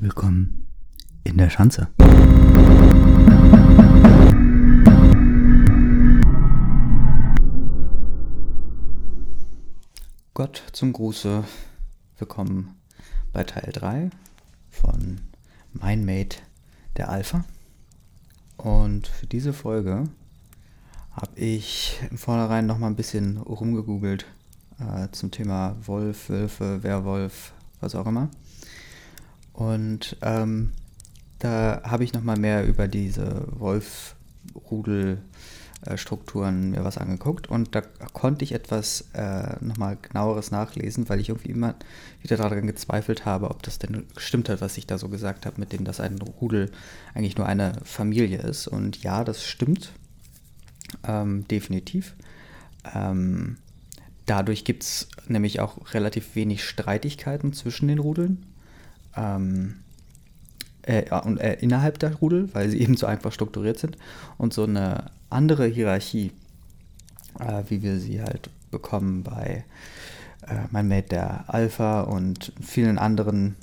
Willkommen in der Schanze. Gott zum Gruße. Willkommen bei Teil 3 von Mein Mate der Alpha. Und für diese Folge habe ich im Vornherein noch mal ein bisschen rumgegoogelt äh, zum Thema Wolf, Wölfe, Werwolf, was auch immer. Und ähm, da habe ich noch mal mehr über diese Wolf-Rudel-Strukturen mir was angeguckt und da konnte ich etwas äh, mal genaueres nachlesen, weil ich irgendwie immer wieder daran gezweifelt habe, ob das denn gestimmt hat, was ich da so gesagt habe, mit dem, dass ein Rudel eigentlich nur eine Familie ist. Und ja, das stimmt ähm, definitiv. Ähm, dadurch gibt es nämlich auch relativ wenig Streitigkeiten zwischen den Rudeln ähm, äh, äh, innerhalb der Rudel, weil sie eben so einfach strukturiert sind. Und so eine andere Hierarchie, äh, wie wir sie halt bekommen bei äh, mein Mate der Alpha und vielen anderen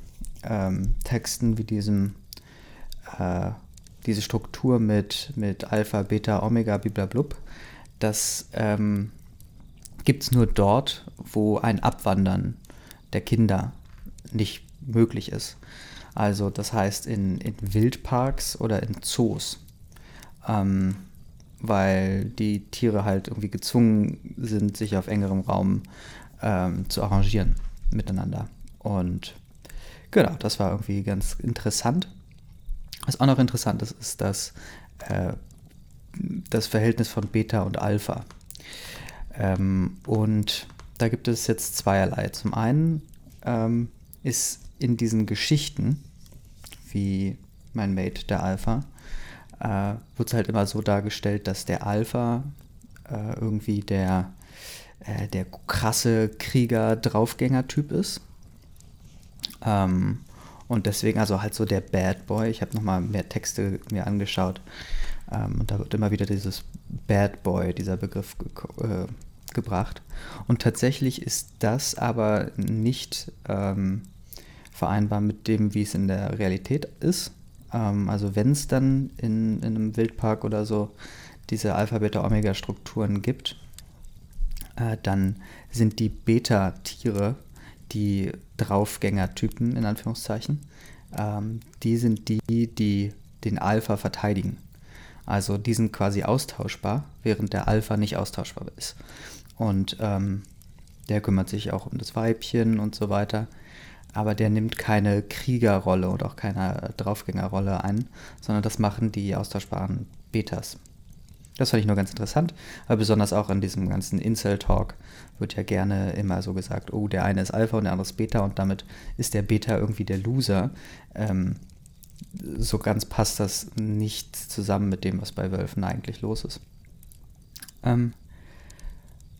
ähm, Texten wie diesem äh, diese Struktur mit, mit Alpha, Beta, Omega, bliblablub, das ähm, gibt es nur dort, wo ein Abwandern der Kinder nicht möglich ist. Also das heißt in, in Wildparks oder in Zoos. Ähm, weil die Tiere halt irgendwie gezwungen sind, sich auf engerem Raum ähm, zu arrangieren miteinander. Und genau, das war irgendwie ganz interessant. Was auch noch interessant ist, ist das, äh, das Verhältnis von Beta und Alpha. Ähm, und da gibt es jetzt zweierlei. Zum einen ähm, ist in diesen Geschichten, wie mein Mate, der Alpha, äh, wird es halt immer so dargestellt, dass der Alpha äh, irgendwie der, äh, der krasse Krieger-Draufgänger-Typ ist. Ähm, und deswegen also halt so der Bad Boy. Ich habe nochmal mehr Texte mir angeschaut. Ähm, und da wird immer wieder dieses Bad Boy, dieser Begriff ge äh, gebracht. Und tatsächlich ist das aber nicht ähm, vereinbar mit dem, wie es in der Realität ist. Ähm, also wenn es dann in, in einem Wildpark oder so diese Alpha-Beta-Omega-Strukturen gibt, äh, dann sind die Beta-Tiere die Draufgänger-Typen in Anführungszeichen. Ähm, die sind die, die den Alpha verteidigen. Also die sind quasi austauschbar, während der Alpha nicht austauschbar ist. Und ähm, der kümmert sich auch um das Weibchen und so weiter aber der nimmt keine Kriegerrolle und auch keine Draufgängerrolle ein, sondern das machen die austauschbaren Betas. Das fand ich nur ganz interessant, aber besonders auch in diesem ganzen Incel-Talk wird ja gerne immer so gesagt, oh, der eine ist Alpha und der andere ist Beta und damit ist der Beta irgendwie der Loser. Ähm, so ganz passt das nicht zusammen mit dem, was bei Wölfen eigentlich los ist. Ähm,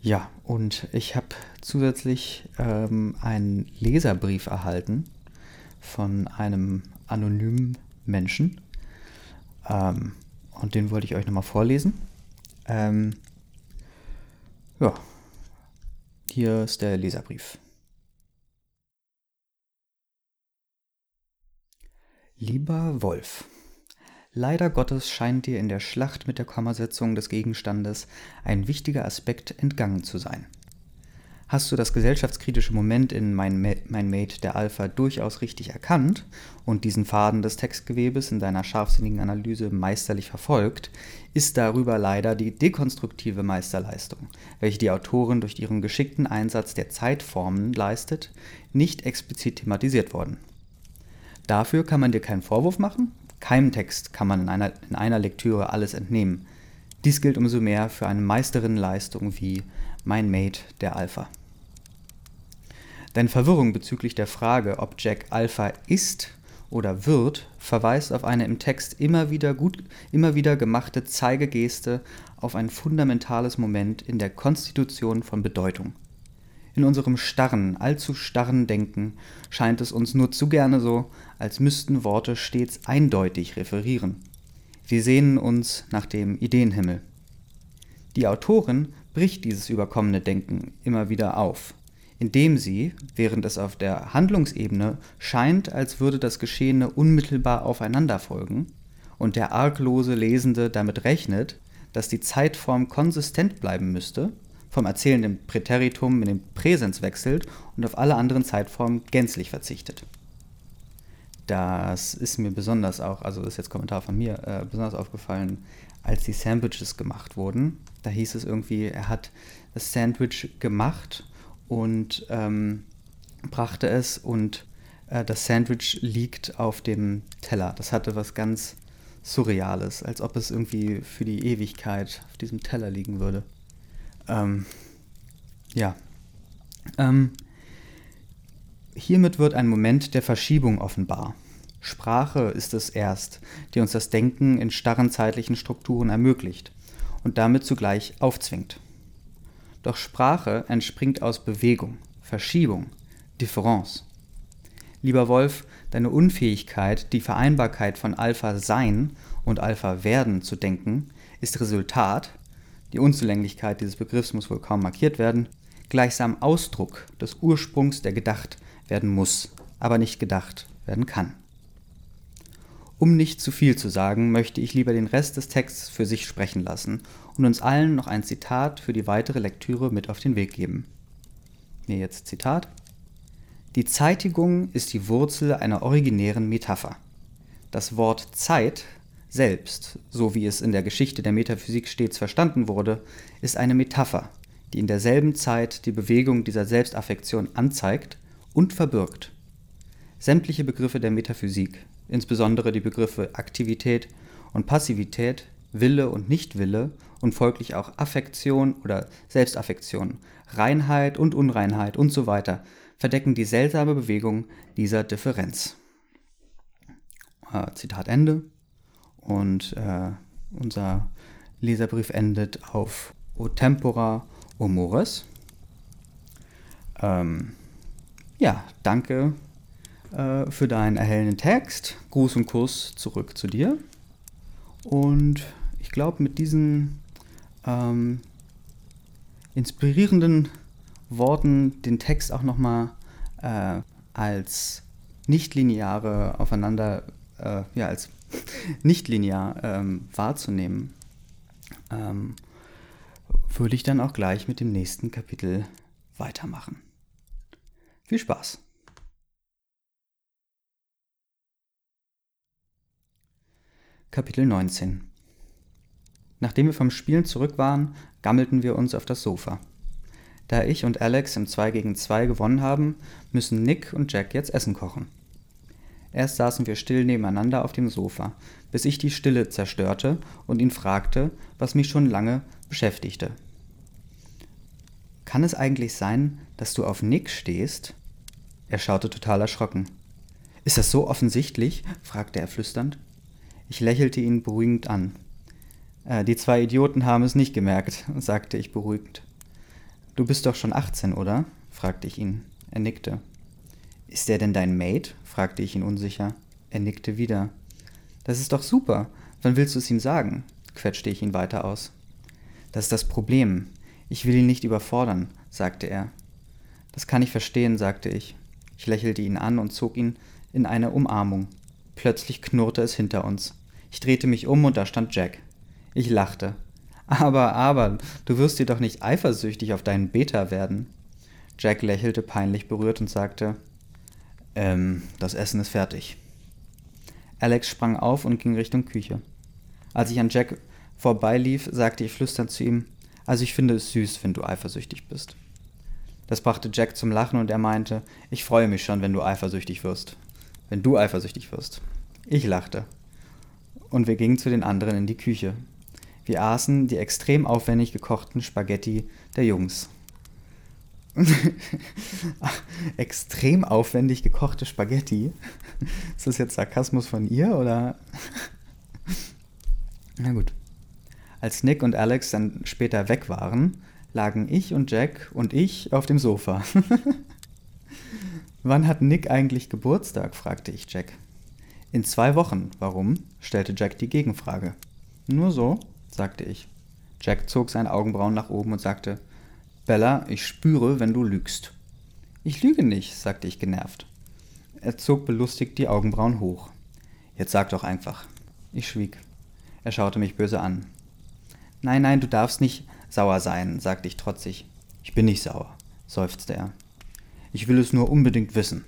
ja, und ich habe zusätzlich ähm, einen Leserbrief erhalten von einem anonymen Menschen. Ähm, und den wollte ich euch nochmal vorlesen. Ähm, ja, hier ist der Leserbrief. Lieber Wolf, Leider Gottes scheint dir in der Schlacht mit der Kommasetzung des Gegenstandes ein wichtiger Aspekt entgangen zu sein. Hast du das gesellschaftskritische Moment in mein, mein Mate der Alpha durchaus richtig erkannt und diesen Faden des Textgewebes in deiner scharfsinnigen Analyse meisterlich verfolgt, ist darüber leider die dekonstruktive Meisterleistung, welche die Autorin durch ihren geschickten Einsatz der Zeitformen leistet, nicht explizit thematisiert worden. Dafür kann man dir keinen Vorwurf machen keinem Text kann man in einer, in einer Lektüre alles entnehmen. Dies gilt umso mehr für eine Meisterinnenleistung wie Mein Mate der Alpha. Deine Verwirrung bezüglich der Frage, ob Jack Alpha ist oder wird, verweist auf eine im Text immer wieder gut, immer wieder gemachte Zeigegeste auf ein fundamentales Moment in der Konstitution von Bedeutung. In unserem starren, allzu starren Denken scheint es uns nur zu gerne so, als müssten Worte stets eindeutig referieren. Wir sehnen uns nach dem Ideenhimmel. Die Autorin bricht dieses überkommene Denken immer wieder auf. indem sie, während es auf der Handlungsebene scheint, als würde das Geschehene unmittelbar aufeinander folgen, und der arglose Lesende damit rechnet, dass die Zeitform konsistent bleiben müsste, vom erzählenden Präteritum in den Präsens wechselt und auf alle anderen Zeitformen gänzlich verzichtet. Das ist mir besonders auch, also das ist jetzt Kommentar von mir, äh, besonders aufgefallen, als die Sandwiches gemacht wurden. Da hieß es irgendwie, er hat das Sandwich gemacht und ähm, brachte es und äh, das Sandwich liegt auf dem Teller. Das hatte was ganz Surreales, als ob es irgendwie für die Ewigkeit auf diesem Teller liegen würde. Ähm, ja. Ähm, hiermit wird ein Moment der Verschiebung offenbar. Sprache ist es erst, die uns das Denken in starren zeitlichen Strukturen ermöglicht und damit zugleich aufzwingt. Doch Sprache entspringt aus Bewegung, Verschiebung, Differenz. Lieber Wolf, deine Unfähigkeit, die Vereinbarkeit von Alpha Sein und Alpha Werden zu denken, ist Resultat, die Unzulänglichkeit dieses Begriffs muss wohl kaum markiert werden, gleichsam Ausdruck des Ursprungs, der gedacht werden muss, aber nicht gedacht werden kann. Um nicht zu viel zu sagen, möchte ich lieber den Rest des Texts für sich sprechen lassen und uns allen noch ein Zitat für die weitere Lektüre mit auf den Weg geben. Mir jetzt Zitat. Die Zeitigung ist die Wurzel einer originären Metapher. Das Wort Zeit selbst, so wie es in der Geschichte der Metaphysik stets verstanden wurde, ist eine Metapher, die in derselben Zeit die Bewegung dieser Selbstaffektion anzeigt und verbirgt. Sämtliche Begriffe der Metaphysik, insbesondere die Begriffe Aktivität und Passivität, Wille und Nichtwille und folglich auch Affektion oder Selbstaffektion, Reinheit und Unreinheit und so weiter, verdecken die seltsame Bewegung dieser Differenz. Äh, Zitat Ende. Und äh, unser Leserbrief endet auf O tempora o mores. Ähm, ja, danke äh, für deinen erhellenden Text. Gruß und Kuss zurück zu dir. Und ich glaube, mit diesen ähm, inspirierenden Worten den Text auch nochmal äh, als nichtlineare aufeinander, äh, ja, als nichtlinear ähm, wahrzunehmen, ähm, würde ich dann auch gleich mit dem nächsten Kapitel weitermachen. Viel Spaß! Kapitel 19 Nachdem wir vom Spielen zurück waren, gammelten wir uns auf das Sofa. Da ich und Alex im 2 gegen 2 gewonnen haben, müssen Nick und Jack jetzt Essen kochen. Erst saßen wir still nebeneinander auf dem Sofa, bis ich die Stille zerstörte und ihn fragte, was mich schon lange beschäftigte. Kann es eigentlich sein, dass du auf Nick stehst? Er schaute total erschrocken. Ist das so offensichtlich? fragte er flüsternd. Ich lächelte ihn beruhigend an. Äh, die zwei Idioten haben es nicht gemerkt, sagte ich beruhigend. Du bist doch schon 18, oder? fragte ich ihn. Er nickte. Ist er denn dein Mate? fragte ich ihn unsicher. Er nickte wieder. Das ist doch super. Wann willst du es ihm sagen? quetschte ich ihn weiter aus. Das ist das Problem. Ich will ihn nicht überfordern, sagte er. Das kann ich verstehen, sagte ich. Ich lächelte ihn an und zog ihn in eine Umarmung. Plötzlich knurrte es hinter uns. Ich drehte mich um und da stand Jack. Ich lachte. Aber, aber, du wirst dir doch nicht eifersüchtig auf deinen Beta werden. Jack lächelte peinlich berührt und sagte, ähm, das Essen ist fertig. Alex sprang auf und ging Richtung Küche. Als ich an Jack vorbeilief, sagte ich flüsternd zu ihm, also ich finde es süß, wenn du eifersüchtig bist. Das brachte Jack zum Lachen und er meinte, ich freue mich schon, wenn du eifersüchtig wirst. Wenn du eifersüchtig wirst. Ich lachte. Und wir gingen zu den anderen in die Küche. Wir aßen die extrem aufwendig gekochten Spaghetti der Jungs. extrem aufwendig gekochte Spaghetti. Ist das jetzt Sarkasmus von ihr oder? Na gut. Als Nick und Alex dann später weg waren, lagen ich und Jack und ich auf dem Sofa. Wann hat Nick eigentlich Geburtstag? fragte ich Jack. In zwei Wochen. Warum? stellte Jack die Gegenfrage. Nur so, sagte ich. Jack zog seine Augenbrauen nach oben und sagte, Bella, ich spüre, wenn du lügst. Ich lüge nicht, sagte ich genervt. Er zog belustigt die Augenbrauen hoch. Jetzt sag doch einfach. Ich schwieg. Er schaute mich böse an. Nein, nein, du darfst nicht sauer sein, sagte ich trotzig. Ich bin nicht sauer, seufzte er. Ich will es nur unbedingt wissen,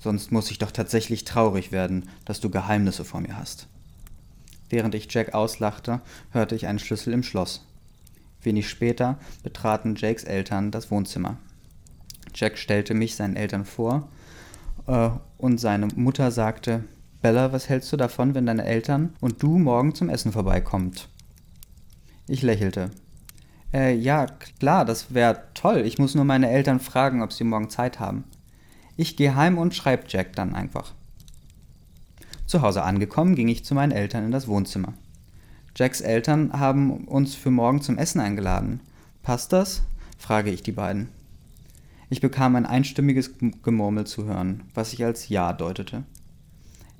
sonst muss ich doch tatsächlich traurig werden, dass du Geheimnisse vor mir hast. Während ich Jack auslachte, hörte ich einen Schlüssel im Schloss. Wenig später betraten Jakes Eltern das Wohnzimmer. Jack stellte mich seinen Eltern vor äh, und seine Mutter sagte, Bella, was hältst du davon, wenn deine Eltern und du morgen zum Essen vorbeikommt? Ich lächelte. Äh, ja, klar, das wäre toll. Ich muss nur meine Eltern fragen, ob sie morgen Zeit haben. Ich gehe heim und schreib Jack dann einfach. Zu Hause angekommen, ging ich zu meinen Eltern in das Wohnzimmer. Jacks Eltern haben uns für morgen zum Essen eingeladen. Passt das? frage ich die beiden. Ich bekam ein einstimmiges Gemurmel zu hören, was ich als Ja deutete.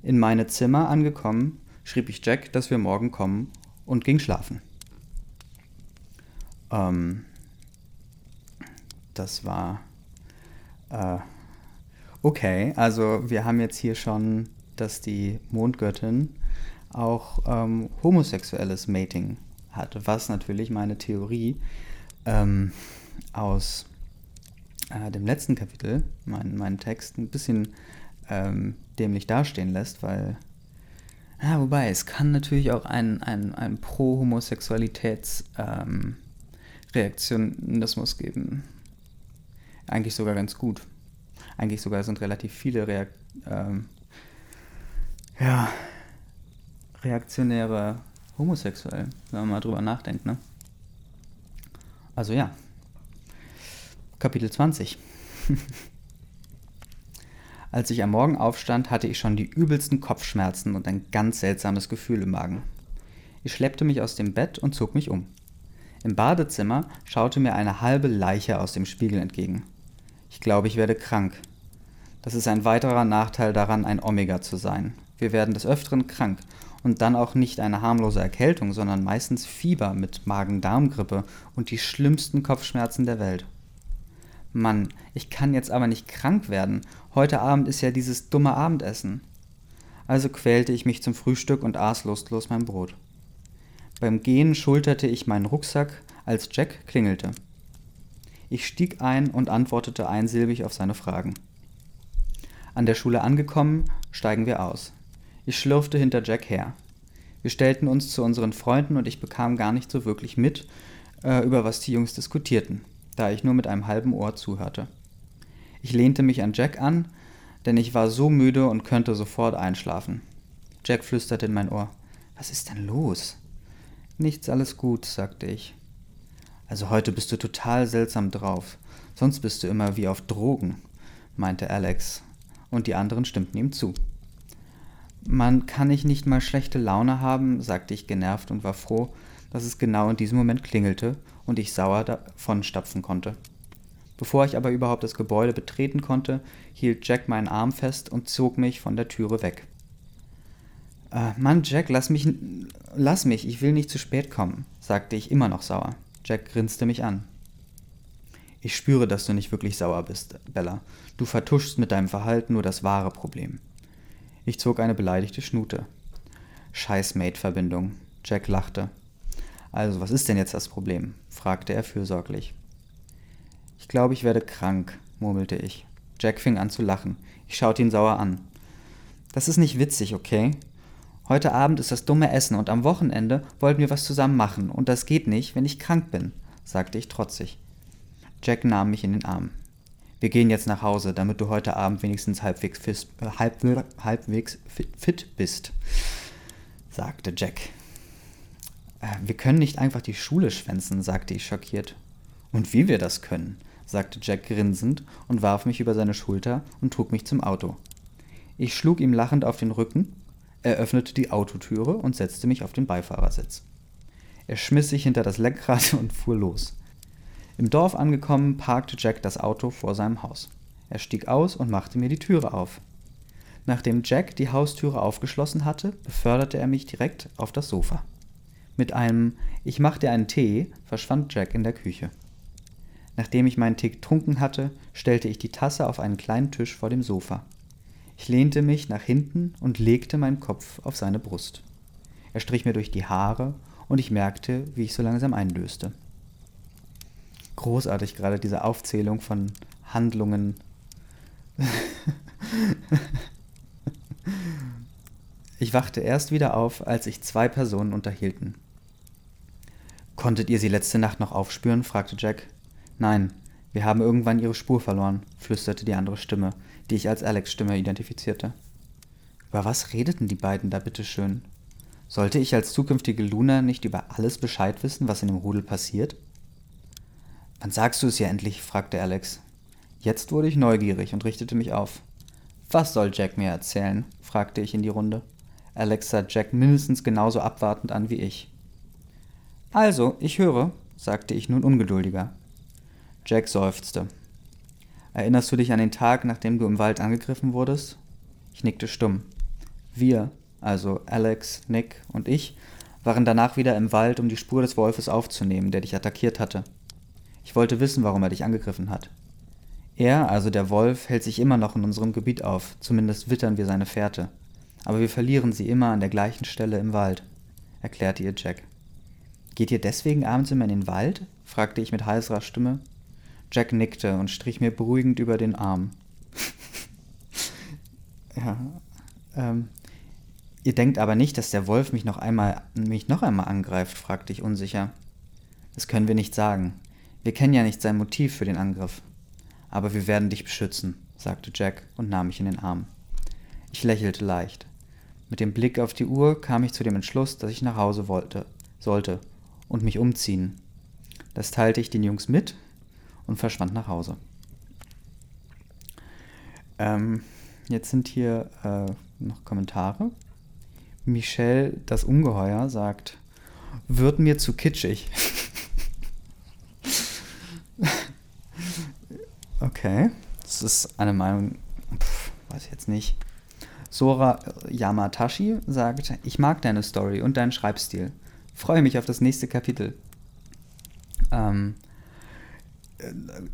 In meine Zimmer angekommen, schrieb ich Jack, dass wir morgen kommen und ging schlafen. Ähm, das war äh, okay. Also wir haben jetzt hier schon, dass die Mondgöttin auch ähm, homosexuelles Mating hat, was natürlich meine Theorie ähm, aus äh, dem letzten Kapitel, mein, meinen Text, ein bisschen ähm, dämlich dastehen lässt, weil, ja, wobei, es kann natürlich auch ein, ein, ein Pro-Homosexualitäts-Reaktionismus ähm, geben. Eigentlich sogar ganz gut. Eigentlich sogar sind relativ viele Reak ähm, ja, Reaktionäre homosexuell, wenn man mal drüber nachdenkt, ne? Also ja. Kapitel 20. Als ich am Morgen aufstand, hatte ich schon die übelsten Kopfschmerzen und ein ganz seltsames Gefühl im Magen. Ich schleppte mich aus dem Bett und zog mich um. Im Badezimmer schaute mir eine halbe Leiche aus dem Spiegel entgegen. Ich glaube, ich werde krank. Das ist ein weiterer Nachteil daran, ein Omega zu sein. Wir werden des Öfteren krank und dann auch nicht eine harmlose Erkältung, sondern meistens Fieber mit Magen-Darm-Grippe und die schlimmsten Kopfschmerzen der Welt. Mann, ich kann jetzt aber nicht krank werden. Heute Abend ist ja dieses dumme Abendessen. Also quälte ich mich zum Frühstück und aß lustlos mein Brot. Beim Gehen schulterte ich meinen Rucksack, als Jack klingelte. Ich stieg ein und antwortete einsilbig auf seine Fragen. An der Schule angekommen, steigen wir aus. Ich schlurfte hinter Jack her. Wir stellten uns zu unseren Freunden und ich bekam gar nicht so wirklich mit, äh, über was die Jungs diskutierten da ich nur mit einem halben Ohr zuhörte. Ich lehnte mich an Jack an, denn ich war so müde und könnte sofort einschlafen. Jack flüsterte in mein Ohr. Was ist denn los? Nichts, alles gut, sagte ich. Also heute bist du total seltsam drauf. Sonst bist du immer wie auf Drogen, meinte Alex, und die anderen stimmten ihm zu. Man kann ich nicht mal schlechte Laune haben, sagte ich genervt und war froh, dass es genau in diesem Moment klingelte und ich sauer davon stapfen konnte. Bevor ich aber überhaupt das Gebäude betreten konnte, hielt Jack meinen Arm fest und zog mich von der Türe weg. Äh, Mann, Jack, lass mich, lass mich, ich will nicht zu spät kommen, sagte ich immer noch sauer. Jack grinste mich an. Ich spüre, dass du nicht wirklich sauer bist, Bella. Du vertuschst mit deinem Verhalten nur das wahre Problem. Ich zog eine beleidigte Schnute. Scheiß Mate-Verbindung. Jack lachte. Also, was ist denn jetzt das Problem? fragte er fürsorglich. Ich glaube, ich werde krank, murmelte ich. Jack fing an zu lachen. Ich schaute ihn sauer an. Das ist nicht witzig, okay? Heute Abend ist das dumme Essen und am Wochenende wollten wir was zusammen machen und das geht nicht, wenn ich krank bin, sagte ich trotzig. Jack nahm mich in den Arm. Wir gehen jetzt nach Hause, damit du heute Abend wenigstens halbwegs, fis, halb, halbwegs fit bist, sagte Jack. Äh, wir können nicht einfach die Schule schwänzen, sagte ich schockiert. Und wie wir das können, sagte Jack grinsend und warf mich über seine Schulter und trug mich zum Auto. Ich schlug ihm lachend auf den Rücken, er öffnete die Autotüre und setzte mich auf den Beifahrersitz. Er schmiss sich hinter das Lenkrad und fuhr los. Im Dorf angekommen, parkte Jack das Auto vor seinem Haus. Er stieg aus und machte mir die Türe auf. Nachdem Jack die Haustüre aufgeschlossen hatte, beförderte er mich direkt auf das Sofa. Mit einem Ich mach dir einen Tee verschwand Jack in der Küche. Nachdem ich meinen Tee getrunken hatte, stellte ich die Tasse auf einen kleinen Tisch vor dem Sofa. Ich lehnte mich nach hinten und legte meinen Kopf auf seine Brust. Er strich mir durch die Haare und ich merkte, wie ich so langsam einlöste. Großartig gerade diese Aufzählung von Handlungen. ich wachte erst wieder auf, als sich zwei Personen unterhielten. Konntet ihr sie letzte Nacht noch aufspüren? fragte Jack. Nein, wir haben irgendwann ihre Spur verloren, flüsterte die andere Stimme, die ich als Alex Stimme identifizierte. Über was redeten die beiden da bitteschön? Sollte ich als zukünftige Luna nicht über alles Bescheid wissen, was in dem Rudel passiert? Wann sagst du es ja endlich? fragte Alex. Jetzt wurde ich neugierig und richtete mich auf. Was soll Jack mir erzählen? fragte ich in die Runde. Alex sah Jack mindestens genauso abwartend an wie ich. Also, ich höre, sagte ich nun ungeduldiger. Jack seufzte. Erinnerst du dich an den Tag, nachdem du im Wald angegriffen wurdest? Ich nickte stumm. Wir, also Alex, Nick und ich, waren danach wieder im Wald, um die Spur des Wolfes aufzunehmen, der dich attackiert hatte. Ich wollte wissen, warum er dich angegriffen hat. Er, also der Wolf, hält sich immer noch in unserem Gebiet auf, zumindest wittern wir seine Fährte. Aber wir verlieren sie immer an der gleichen Stelle im Wald, erklärte ihr Jack. Geht ihr deswegen abends immer in den Wald? fragte ich mit heiserer Stimme. Jack nickte und strich mir beruhigend über den Arm. ja, ähm, ihr denkt aber nicht, dass der Wolf mich noch einmal, mich noch einmal angreift, fragte ich unsicher. Das können wir nicht sagen. Wir kennen ja nicht sein Motiv für den Angriff. Aber wir werden dich beschützen, sagte Jack und nahm mich in den Arm. Ich lächelte leicht. Mit dem Blick auf die Uhr kam ich zu dem Entschluss, dass ich nach Hause wollte, sollte und mich umziehen. Das teilte ich den Jungs mit, und verschwand nach Hause. Ähm, jetzt sind hier äh, noch Kommentare. Michelle, das Ungeheuer, sagt, wird mir zu kitschig. okay, das ist eine Meinung, pf, weiß ich jetzt nicht. Sora Yamatashi sagt, ich mag deine Story und deinen Schreibstil. Freue mich auf das nächste Kapitel. Ähm,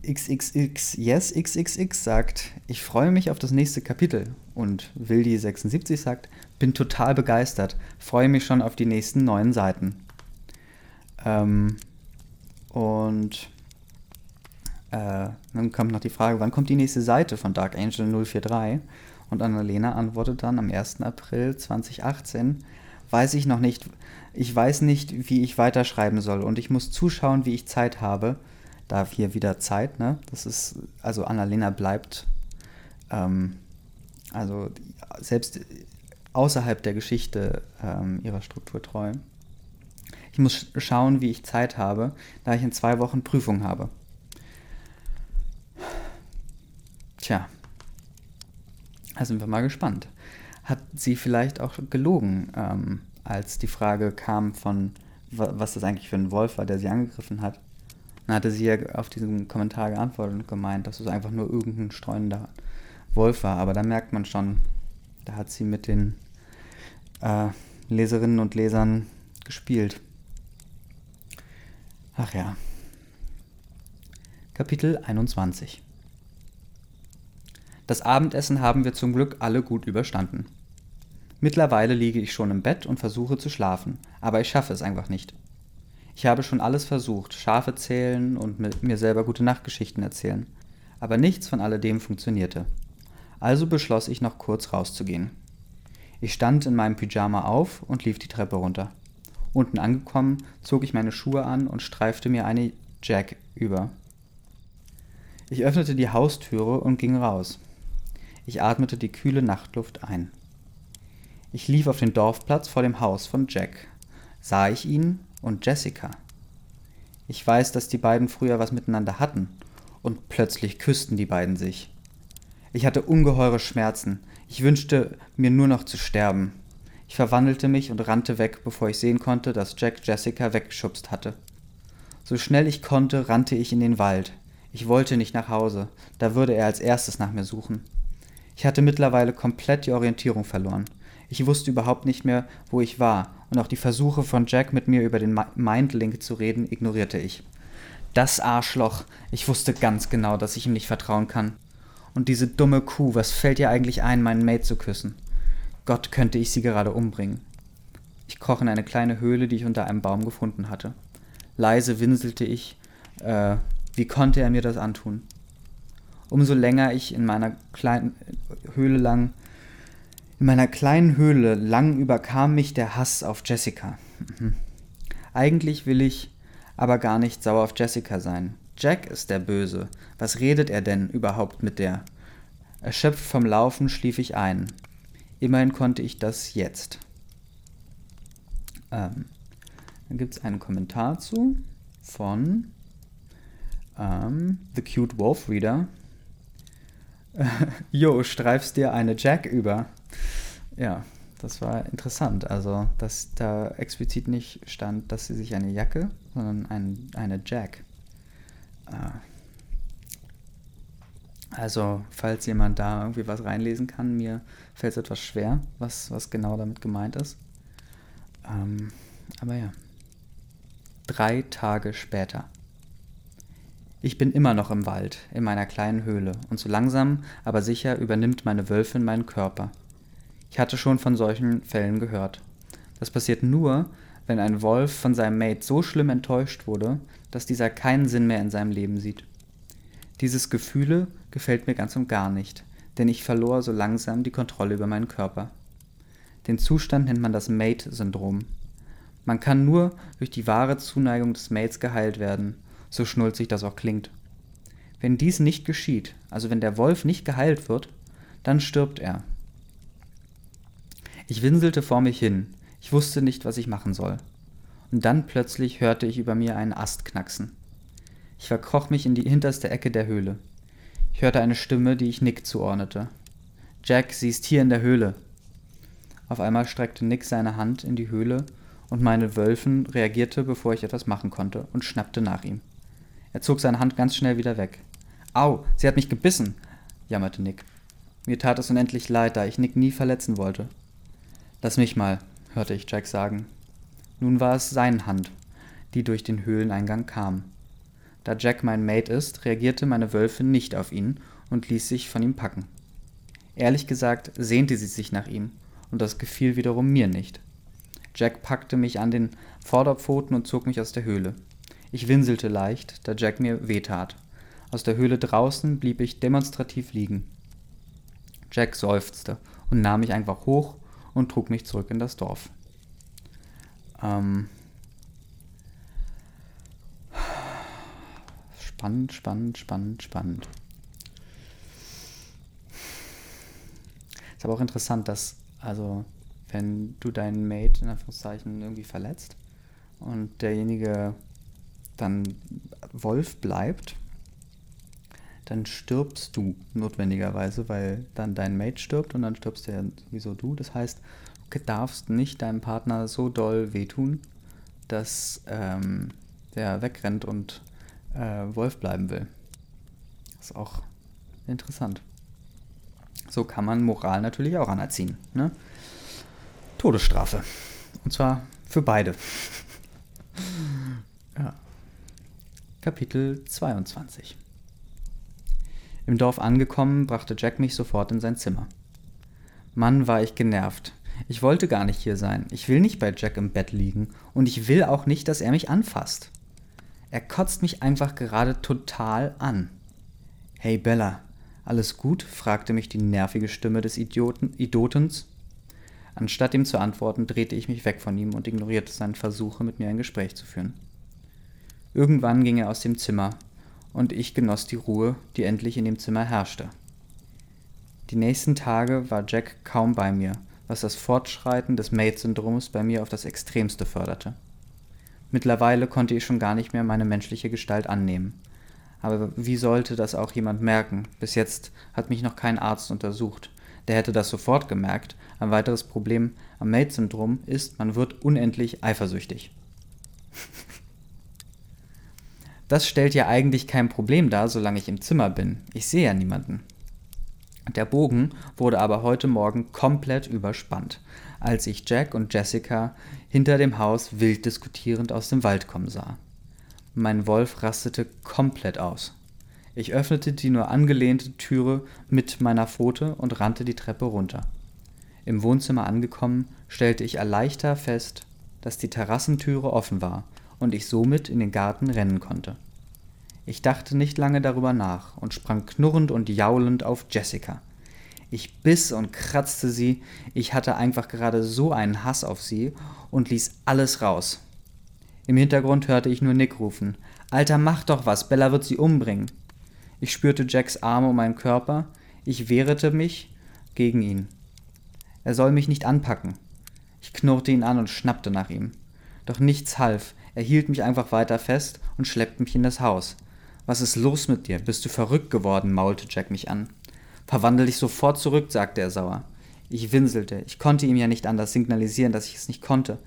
XXX, yes, XXX sagt, ich freue mich auf das nächste Kapitel. Und Wildi76 sagt, bin total begeistert, freue mich schon auf die nächsten neuen Seiten. Ähm, und äh, dann kommt noch die Frage, wann kommt die nächste Seite von Dark Angel 043? Und Annalena antwortet dann am 1. April 2018, weiß ich noch nicht, ich weiß nicht, wie ich weiterschreiben soll und ich muss zuschauen, wie ich Zeit habe da hier wieder Zeit, ne? Das ist, also Annalena bleibt, ähm, also selbst außerhalb der Geschichte ähm, ihrer Struktur treu. Ich muss schauen, wie ich Zeit habe, da ich in zwei Wochen Prüfung habe. Tja, da sind wir mal gespannt. Hat sie vielleicht auch gelogen, ähm, als die Frage kam von, was das eigentlich für ein Wolf war, der sie angegriffen hat? Dann hatte sie ja auf diesen Kommentar geantwortet und gemeint, dass es einfach nur irgendein streunender Wolf war. Aber da merkt man schon, da hat sie mit den äh, Leserinnen und Lesern gespielt. Ach ja. Kapitel 21 Das Abendessen haben wir zum Glück alle gut überstanden. Mittlerweile liege ich schon im Bett und versuche zu schlafen, aber ich schaffe es einfach nicht. Ich habe schon alles versucht, Schafe zählen und mit mir selber gute Nachtgeschichten erzählen. Aber nichts von alledem funktionierte. Also beschloss ich noch kurz rauszugehen. Ich stand in meinem Pyjama auf und lief die Treppe runter. Unten angekommen, zog ich meine Schuhe an und streifte mir eine Jack über. Ich öffnete die Haustüre und ging raus. Ich atmete die kühle Nachtluft ein. Ich lief auf den Dorfplatz vor dem Haus von Jack. Sah ich ihn, und Jessica. Ich weiß, dass die beiden früher was miteinander hatten, und plötzlich küssten die beiden sich. Ich hatte ungeheure Schmerzen, ich wünschte mir nur noch zu sterben. Ich verwandelte mich und rannte weg, bevor ich sehen konnte, dass Jack Jessica weggeschubst hatte. So schnell ich konnte, rannte ich in den Wald. Ich wollte nicht nach Hause, da würde er als erstes nach mir suchen. Ich hatte mittlerweile komplett die Orientierung verloren. Ich wusste überhaupt nicht mehr, wo ich war, und auch die Versuche von Jack mit mir über den Mindlink zu reden ignorierte ich. Das Arschloch. Ich wusste ganz genau, dass ich ihm nicht vertrauen kann. Und diese dumme Kuh, was fällt ihr eigentlich ein, meinen Mate zu küssen? Gott, könnte ich sie gerade umbringen. Ich kroch in eine kleine Höhle, die ich unter einem Baum gefunden hatte. Leise winselte ich, äh, wie konnte er mir das antun? Umso länger ich in meiner kleinen Höhle lang, in meiner kleinen Höhle lang überkam mich der Hass auf Jessica. Mhm. Eigentlich will ich aber gar nicht sauer auf Jessica sein. Jack ist der Böse. Was redet er denn überhaupt mit der? Erschöpft vom Laufen schlief ich ein. Immerhin konnte ich das jetzt. Ähm, dann gibt es einen Kommentar zu von ähm, The Cute Wolf Reader. jo, streifst dir eine Jack über. Ja, das war interessant. Also, dass da explizit nicht stand, dass sie sich eine Jacke, sondern ein, eine Jack. Äh, also, falls jemand da irgendwie was reinlesen kann, mir fällt es etwas schwer, was, was genau damit gemeint ist. Ähm, aber ja. Drei Tage später. Ich bin immer noch im Wald, in meiner kleinen Höhle, und so langsam, aber sicher übernimmt meine Wölfin meinen Körper. Ich hatte schon von solchen Fällen gehört. Das passiert nur, wenn ein Wolf von seinem Mate so schlimm enttäuscht wurde, dass dieser keinen Sinn mehr in seinem Leben sieht. Dieses Gefühle gefällt mir ganz und gar nicht, denn ich verlor so langsam die Kontrolle über meinen Körper. Den Zustand nennt man das Mate-Syndrom. Man kann nur durch die wahre Zuneigung des Mates geheilt werden, so schnulzig das auch klingt. Wenn dies nicht geschieht, also wenn der Wolf nicht geheilt wird, dann stirbt er. Ich winselte vor mich hin, ich wusste nicht, was ich machen soll. Und dann plötzlich hörte ich über mir einen Ast knacksen. Ich verkroch mich in die hinterste Ecke der Höhle. Ich hörte eine Stimme, die ich Nick zuordnete. Jack, sie ist hier in der Höhle. Auf einmal streckte Nick seine Hand in die Höhle und meine Wölfin reagierte, bevor ich etwas machen konnte, und schnappte nach ihm. Er zog seine Hand ganz schnell wieder weg. Au, sie hat mich gebissen, jammerte Nick. Mir tat es unendlich leid, da ich Nick nie verletzen wollte. Lass mich mal, hörte ich Jack sagen. Nun war es seine Hand, die durch den Höhleneingang kam. Da Jack mein Mate ist, reagierte meine Wölfin nicht auf ihn und ließ sich von ihm packen. Ehrlich gesagt sehnte sie sich nach ihm, und das gefiel wiederum mir nicht. Jack packte mich an den Vorderpfoten und zog mich aus der Höhle. Ich winselte leicht, da Jack mir wehtat. Aus der Höhle draußen blieb ich demonstrativ liegen. Jack seufzte und nahm mich einfach hoch und trug mich zurück in das Dorf. Ähm spannend, spannend, spannend, spannend. Ist aber auch interessant, dass also wenn du deinen Mate in Anführungszeichen irgendwie verletzt und derjenige dann Wolf bleibt, dann stirbst du notwendigerweise, weil dann dein Mate stirbt und dann stirbst ja sowieso du. Das heißt, du darfst nicht deinem Partner so doll wehtun, dass ähm, der wegrennt und äh, Wolf bleiben will. Das ist auch interessant. So kann man Moral natürlich auch anerziehen. Ne? Todesstrafe. Und zwar für beide. ja. Kapitel 22 Im Dorf angekommen, brachte Jack mich sofort in sein Zimmer. Mann, war ich genervt. Ich wollte gar nicht hier sein. Ich will nicht bei Jack im Bett liegen und ich will auch nicht, dass er mich anfasst. Er kotzt mich einfach gerade total an. Hey Bella, alles gut? fragte mich die nervige Stimme des Idioten, Idotens. Anstatt ihm zu antworten, drehte ich mich weg von ihm und ignorierte seine Versuche, mit mir ein Gespräch zu führen. Irgendwann ging er aus dem Zimmer, und ich genoss die Ruhe, die endlich in dem Zimmer herrschte. Die nächsten Tage war Jack kaum bei mir, was das Fortschreiten des Mate-Syndroms bei mir auf das Extremste förderte. Mittlerweile konnte ich schon gar nicht mehr meine menschliche Gestalt annehmen. Aber wie sollte das auch jemand merken? Bis jetzt hat mich noch kein Arzt untersucht. Der hätte das sofort gemerkt. Ein weiteres Problem am Mate-Syndrom ist, man wird unendlich eifersüchtig. Das stellt ja eigentlich kein Problem dar, solange ich im Zimmer bin. Ich sehe ja niemanden. Der Bogen wurde aber heute Morgen komplett überspannt, als ich Jack und Jessica hinter dem Haus wild diskutierend aus dem Wald kommen sah. Mein Wolf rastete komplett aus. Ich öffnete die nur angelehnte Türe mit meiner Pfote und rannte die Treppe runter. Im Wohnzimmer angekommen, stellte ich erleichtert fest, dass die Terrassentüre offen war und ich somit in den Garten rennen konnte. Ich dachte nicht lange darüber nach und sprang knurrend und jaulend auf Jessica. Ich biss und kratzte sie, ich hatte einfach gerade so einen Hass auf sie und ließ alles raus. Im Hintergrund hörte ich nur Nick rufen. Alter, mach doch was, Bella wird sie umbringen. Ich spürte Jacks Arme um meinen Körper, ich wehrte mich gegen ihn. Er soll mich nicht anpacken. Ich knurrte ihn an und schnappte nach ihm. Doch nichts half, er hielt mich einfach weiter fest und schleppte mich in das Haus. Was ist los mit dir? Bist du verrückt geworden? maulte Jack mich an. Verwandel dich sofort zurück, sagte er sauer. Ich winselte. Ich konnte ihm ja nicht anders signalisieren, dass ich es nicht konnte.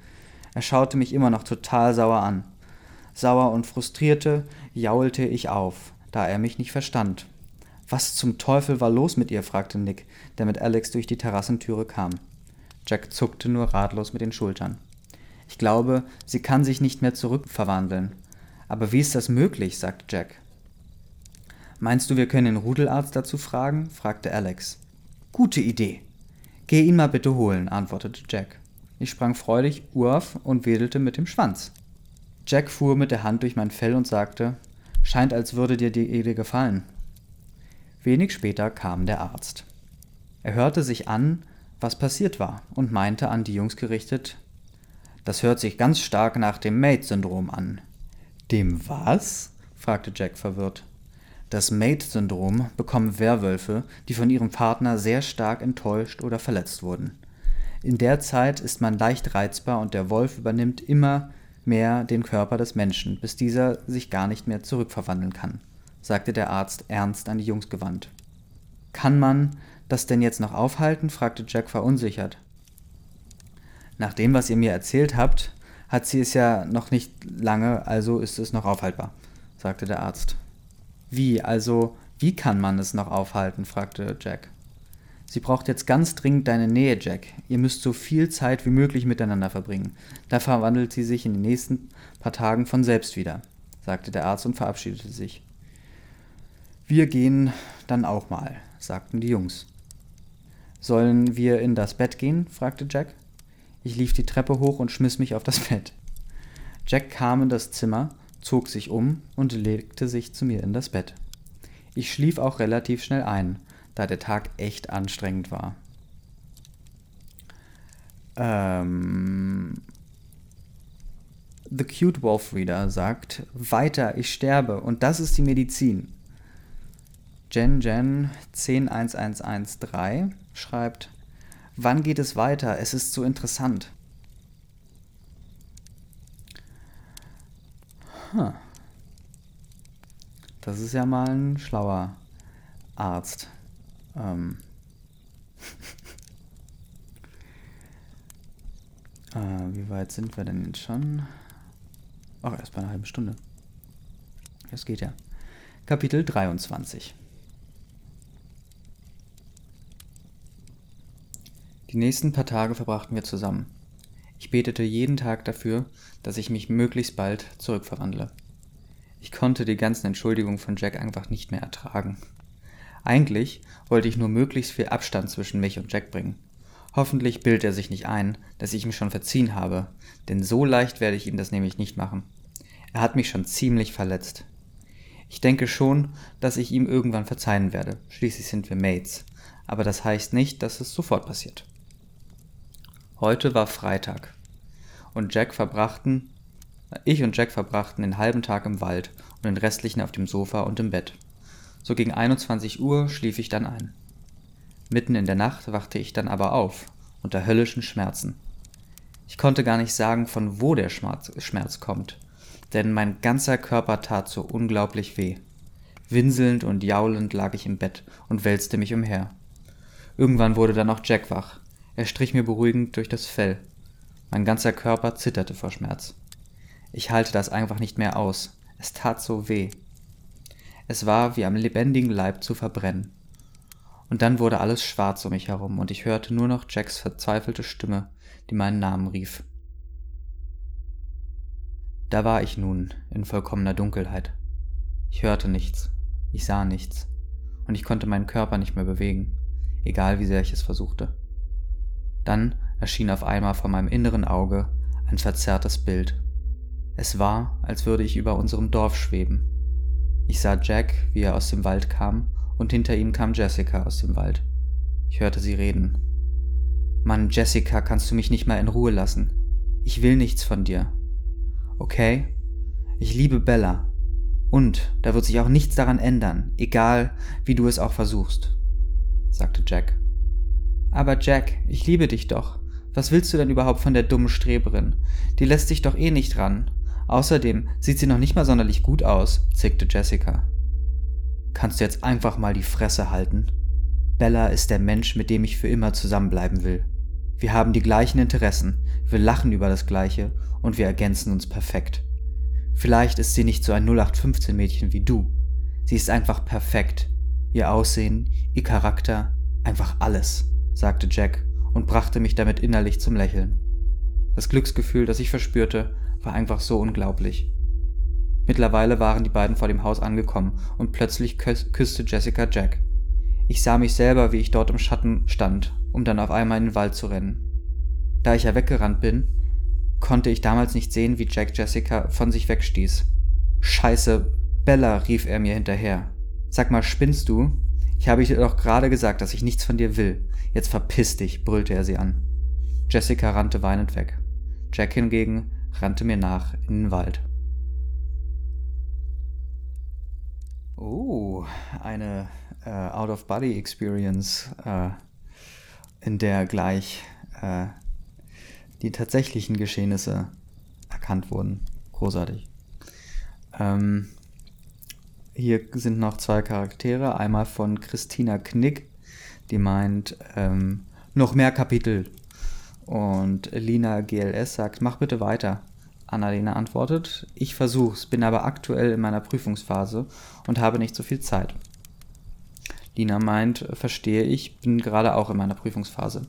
Er schaute mich immer noch total sauer an. Sauer und frustrierte jaulte ich auf da er mich nicht verstand. Was zum Teufel war los mit ihr? fragte Nick, der mit Alex durch die Terrassentüre kam. Jack zuckte nur ratlos mit den Schultern. Ich glaube, sie kann sich nicht mehr zurückverwandeln. Aber wie ist das möglich? sagte Jack. Meinst du, wir können den Rudelarzt dazu fragen? fragte Alex. Gute Idee. Geh ihn mal bitte holen, antwortete Jack. Ich sprang freudig Urf und wedelte mit dem Schwanz. Jack fuhr mit der Hand durch mein Fell und sagte, Scheint, als würde dir die Idee gefallen. Wenig später kam der Arzt. Er hörte sich an, was passiert war, und meinte an die Jungs gerichtet, das hört sich ganz stark nach dem Mate-Syndrom an. Dem was? fragte Jack verwirrt. Das Mate-Syndrom bekommen Werwölfe, die von ihrem Partner sehr stark enttäuscht oder verletzt wurden. In der Zeit ist man leicht reizbar und der Wolf übernimmt immer mehr den Körper des Menschen, bis dieser sich gar nicht mehr zurückverwandeln kann, sagte der Arzt ernst an die Jungs gewandt. Kann man das denn jetzt noch aufhalten? fragte Jack verunsichert. Nach dem, was ihr mir erzählt habt, hat sie es ja noch nicht lange, also ist es noch aufhaltbar, sagte der Arzt. Wie, also, wie kann man es noch aufhalten? fragte Jack. Sie braucht jetzt ganz dringend deine Nähe, Jack. Ihr müsst so viel Zeit wie möglich miteinander verbringen. Da verwandelt sie sich in den nächsten paar Tagen von selbst wieder, sagte der Arzt und verabschiedete sich. Wir gehen dann auch mal, sagten die Jungs. Sollen wir in das Bett gehen? fragte Jack. Ich lief die Treppe hoch und schmiss mich auf das Bett. Jack kam in das Zimmer, zog sich um und legte sich zu mir in das Bett. Ich schlief auch relativ schnell ein da der Tag echt anstrengend war. Ähm, The Cute Wolf Reader sagt, weiter, ich sterbe und das ist die Medizin. Jen Jen 101113 schreibt, wann geht es weiter? Es ist so interessant. Huh. Das ist ja mal ein schlauer Arzt. Ähm äh, wie weit sind wir denn jetzt schon? Ach, erst bei einer halben Stunde. Das geht ja. Kapitel 23. Die nächsten paar Tage verbrachten wir zusammen. Ich betete jeden Tag dafür, dass ich mich möglichst bald zurückverwandle. Ich konnte die ganzen Entschuldigungen von Jack einfach nicht mehr ertragen. Eigentlich wollte ich nur möglichst viel Abstand zwischen mich und Jack bringen. Hoffentlich bildet er sich nicht ein, dass ich ihm schon verziehen habe, denn so leicht werde ich ihm das nämlich nicht machen. Er hat mich schon ziemlich verletzt. Ich denke schon, dass ich ihm irgendwann verzeihen werde. Schließlich sind wir Mates. Aber das heißt nicht, dass es sofort passiert. Heute war Freitag. Und Jack verbrachten, ich und Jack verbrachten den halben Tag im Wald und den restlichen auf dem Sofa und im Bett. So gegen 21 Uhr schlief ich dann ein. Mitten in der Nacht wachte ich dann aber auf, unter höllischen Schmerzen. Ich konnte gar nicht sagen, von wo der Schmerz, Schmerz kommt, denn mein ganzer Körper tat so unglaublich weh. Winselnd und jaulend lag ich im Bett und wälzte mich umher. Irgendwann wurde dann auch Jack wach. Er strich mir beruhigend durch das Fell. Mein ganzer Körper zitterte vor Schmerz. Ich halte das einfach nicht mehr aus. Es tat so weh. Es war wie am lebendigen Leib zu verbrennen. Und dann wurde alles schwarz um mich herum und ich hörte nur noch Jacks verzweifelte Stimme, die meinen Namen rief. Da war ich nun in vollkommener Dunkelheit. Ich hörte nichts, ich sah nichts, und ich konnte meinen Körper nicht mehr bewegen, egal wie sehr ich es versuchte. Dann erschien auf einmal vor meinem inneren Auge ein verzerrtes Bild. Es war, als würde ich über unserem Dorf schweben. Ich sah Jack, wie er aus dem Wald kam, und hinter ihm kam Jessica aus dem Wald. Ich hörte sie reden. Mann, Jessica, kannst du mich nicht mal in Ruhe lassen? Ich will nichts von dir. Okay? Ich liebe Bella. Und da wird sich auch nichts daran ändern, egal wie du es auch versuchst, sagte Jack. Aber Jack, ich liebe dich doch. Was willst du denn überhaupt von der dummen Streberin? Die lässt dich doch eh nicht ran. Außerdem sieht sie noch nicht mal sonderlich gut aus, zickte Jessica. Kannst du jetzt einfach mal die Fresse halten? Bella ist der Mensch, mit dem ich für immer zusammenbleiben will. Wir haben die gleichen Interessen, wir lachen über das Gleiche und wir ergänzen uns perfekt. Vielleicht ist sie nicht so ein 0815 Mädchen wie du. Sie ist einfach perfekt. Ihr Aussehen, ihr Charakter, einfach alles, sagte Jack und brachte mich damit innerlich zum Lächeln. Das Glücksgefühl, das ich verspürte, war einfach so unglaublich. Mittlerweile waren die beiden vor dem Haus angekommen und plötzlich küsste Jessica Jack. Ich sah mich selber, wie ich dort im Schatten stand, um dann auf einmal in den Wald zu rennen. Da ich ja weggerannt bin, konnte ich damals nicht sehen, wie Jack Jessica von sich wegstieß. Scheiße, Bella, rief er mir hinterher. Sag mal, spinnst du? Ich habe dir doch gerade gesagt, dass ich nichts von dir will. Jetzt verpiss dich, brüllte er sie an. Jessica rannte weinend weg. Jack hingegen rannte mir nach in den Wald. Oh, eine äh, Out-of-Body-Experience, äh, in der gleich äh, die tatsächlichen Geschehnisse erkannt wurden. Großartig. Ähm, hier sind noch zwei Charaktere. Einmal von Christina Knick, die meint, ähm, noch mehr Kapitel. Und Lina GLS sagt, mach bitte weiter. Annalena antwortet, ich versuch's, bin aber aktuell in meiner Prüfungsphase und habe nicht so viel Zeit. Lina meint, verstehe ich, bin gerade auch in meiner Prüfungsphase.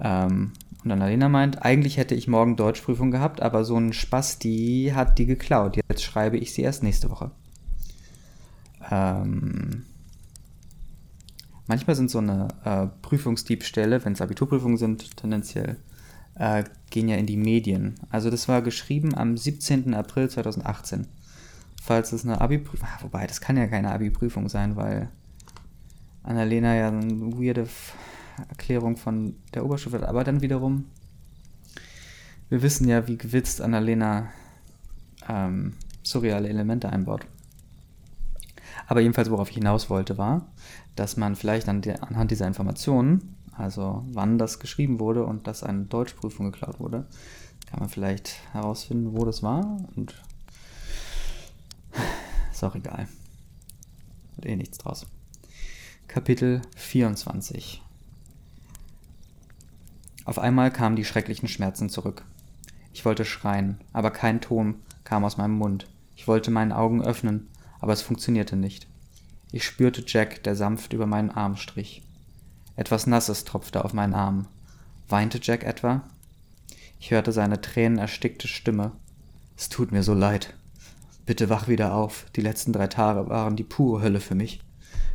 Ähm, und Annalena meint, eigentlich hätte ich morgen Deutschprüfung gehabt, aber so ein Spaß, die hat die geklaut. Jetzt schreibe ich sie erst nächste Woche. Ähm, manchmal sind so eine äh, Prüfungsdiebstähle, wenn es Abiturprüfungen sind, tendenziell äh, gehen ja in die Medien. Also das war geschrieben am 17. April 2018. Falls es eine Abi-Prüfung, ah, wobei das kann ja keine Abi-Prüfung sein, weil Annalena ja eine weirde Erklärung von der Oberstufe hat. Aber dann wiederum, wir wissen ja, wie gewitzt Annalena ähm, surreale Elemente einbaut. Aber jedenfalls, worauf ich hinaus wollte, war, dass man vielleicht an der, anhand dieser Informationen also wann das geschrieben wurde und dass eine Deutschprüfung geklaut wurde, kann man vielleicht herausfinden, wo das war und ist auch egal. Wird eh nichts draus. Kapitel 24 Auf einmal kamen die schrecklichen Schmerzen zurück. Ich wollte schreien, aber kein Ton kam aus meinem Mund. Ich wollte meinen Augen öffnen, aber es funktionierte nicht. Ich spürte Jack, der sanft über meinen Arm strich. Etwas Nasses tropfte auf meinen Arm. Weinte Jack etwa? Ich hörte seine tränenerstickte Stimme. Es tut mir so leid. Bitte wach wieder auf. Die letzten drei Tage waren die pure Hölle für mich.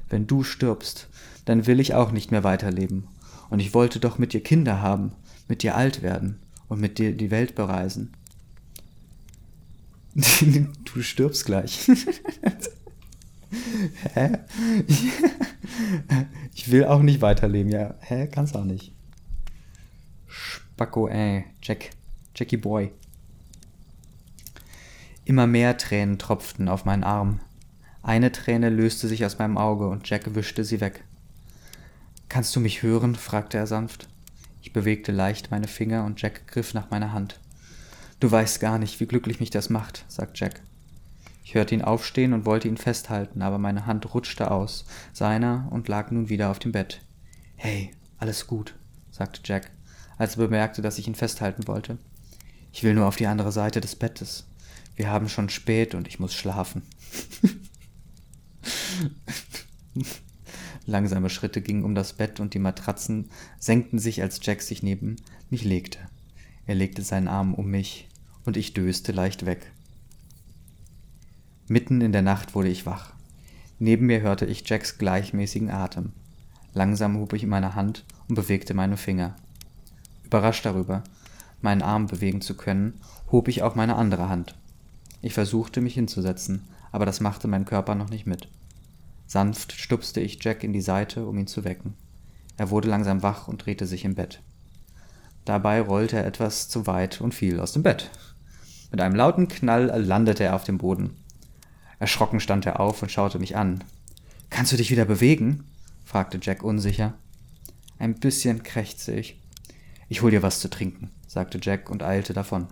Wenn du stirbst, dann will ich auch nicht mehr weiterleben. Und ich wollte doch mit dir Kinder haben, mit dir alt werden und mit dir die Welt bereisen. du stirbst gleich. Hä? Ich will auch nicht weiterleben, ja. Hä? Kannst auch nicht. Spacko, ey. Jack. Jackie Boy. Immer mehr Tränen tropften auf meinen Arm. Eine Träne löste sich aus meinem Auge und Jack wischte sie weg. Kannst du mich hören? fragte er sanft. Ich bewegte leicht meine Finger und Jack griff nach meiner Hand. Du weißt gar nicht, wie glücklich mich das macht, sagt Jack. Ich hörte ihn aufstehen und wollte ihn festhalten, aber meine Hand rutschte aus seiner und lag nun wieder auf dem Bett. Hey, alles gut, sagte Jack, als er bemerkte, dass ich ihn festhalten wollte. Ich will nur auf die andere Seite des Bettes. Wir haben schon spät und ich muss schlafen. Langsame Schritte gingen um das Bett und die Matratzen senkten sich, als Jack sich neben mich legte. Er legte seinen Arm um mich und ich döste leicht weg. Mitten in der Nacht wurde ich wach. Neben mir hörte ich Jacks gleichmäßigen Atem. Langsam hob ich meine Hand und bewegte meine Finger. Überrascht darüber, meinen Arm bewegen zu können, hob ich auch meine andere Hand. Ich versuchte mich hinzusetzen, aber das machte mein Körper noch nicht mit. Sanft stupste ich Jack in die Seite, um ihn zu wecken. Er wurde langsam wach und drehte sich im Bett. Dabei rollte er etwas zu weit und fiel aus dem Bett. Mit einem lauten Knall landete er auf dem Boden. Erschrocken stand er auf und schaute mich an. Kannst du dich wieder bewegen? fragte Jack unsicher. Ein bisschen krächzte ich. Ich hol dir was zu trinken, sagte Jack und eilte davon.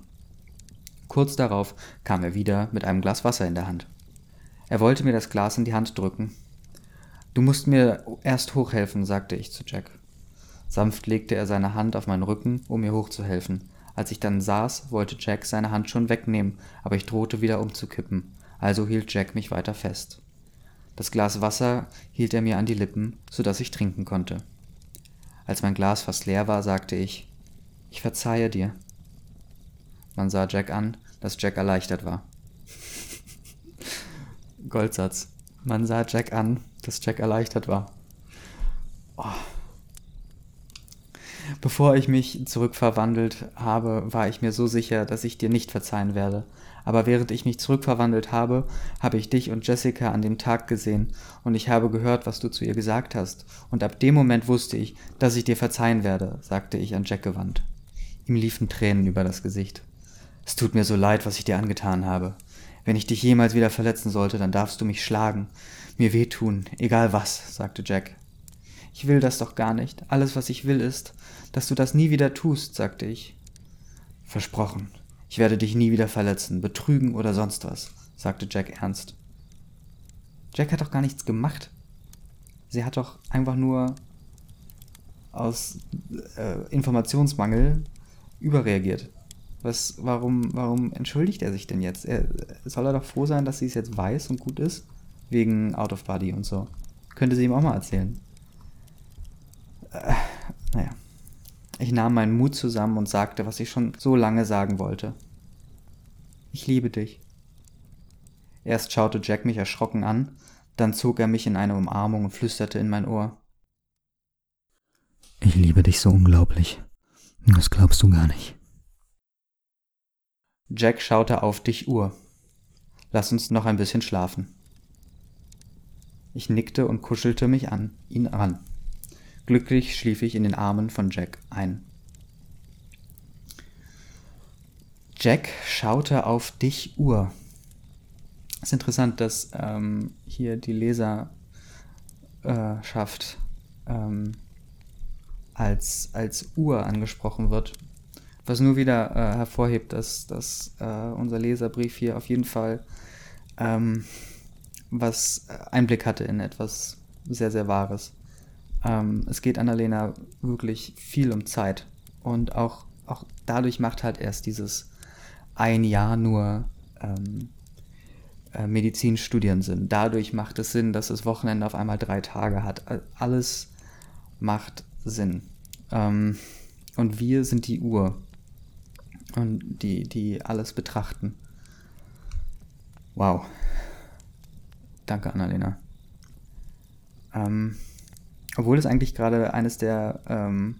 Kurz darauf kam er wieder mit einem Glas Wasser in der Hand. Er wollte mir das Glas in die Hand drücken. Du musst mir erst hochhelfen, sagte ich zu Jack. Sanft legte er seine Hand auf meinen Rücken, um mir hochzuhelfen. Als ich dann saß, wollte Jack seine Hand schon wegnehmen, aber ich drohte wieder umzukippen, also hielt Jack mich weiter fest. Das Glas Wasser hielt er mir an die Lippen, so dass ich trinken konnte. Als mein Glas fast leer war, sagte ich, ich verzeihe dir. Man sah Jack an, dass Jack erleichtert war. Goldsatz. Man sah Jack an, dass Jack erleichtert war. Oh. Bevor ich mich zurückverwandelt habe, war ich mir so sicher, dass ich dir nicht verzeihen werde. Aber während ich mich zurückverwandelt habe, habe ich dich und Jessica an dem Tag gesehen und ich habe gehört, was du zu ihr gesagt hast. Und ab dem Moment wusste ich, dass ich dir verzeihen werde, sagte ich an Jack gewandt. Ihm liefen Tränen über das Gesicht. Es tut mir so leid, was ich dir angetan habe. Wenn ich dich jemals wieder verletzen sollte, dann darfst du mich schlagen, mir wehtun, egal was, sagte Jack. Ich will das doch gar nicht. Alles, was ich will, ist, dass du das nie wieder tust, sagte ich. Versprochen. Ich werde dich nie wieder verletzen, betrügen oder sonst was, sagte Jack ernst. Jack hat doch gar nichts gemacht. Sie hat doch einfach nur aus äh, Informationsmangel überreagiert. Was, warum, warum entschuldigt er sich denn jetzt? Er, soll er doch froh sein, dass sie es jetzt weiß und gut ist? Wegen Out of Body und so. Könnte sie ihm auch mal erzählen. Äh, naja. Ich nahm meinen Mut zusammen und sagte, was ich schon so lange sagen wollte. Ich liebe dich. Erst schaute Jack mich erschrocken an, dann zog er mich in eine Umarmung und flüsterte in mein Ohr. Ich liebe dich so unglaublich. Das glaubst du gar nicht. Jack schaute auf dich Uhr. Lass uns noch ein bisschen schlafen. Ich nickte und kuschelte mich an ihn ran. Glücklich schlief ich in den Armen von Jack ein. Jack schaute auf dich Uhr. Es ist interessant, dass ähm, hier die Leserschaft ähm, als, als Uhr angesprochen wird was nur wieder äh, hervorhebt, dass, dass äh, unser Leserbrief hier auf jeden Fall ähm, was Einblick hatte in etwas sehr, sehr Wahres. Ähm, es geht Annalena wirklich viel um Zeit. Und auch, auch dadurch macht halt erst dieses ein Jahr nur ähm, äh, Medizinstudien Sinn. Dadurch macht es Sinn, dass das Wochenende auf einmal drei Tage hat. Alles macht Sinn. Ähm, und wir sind die Uhr und die, die alles betrachten. Wow. Danke, Annalena. Ähm, obwohl es eigentlich gerade eines der ähm,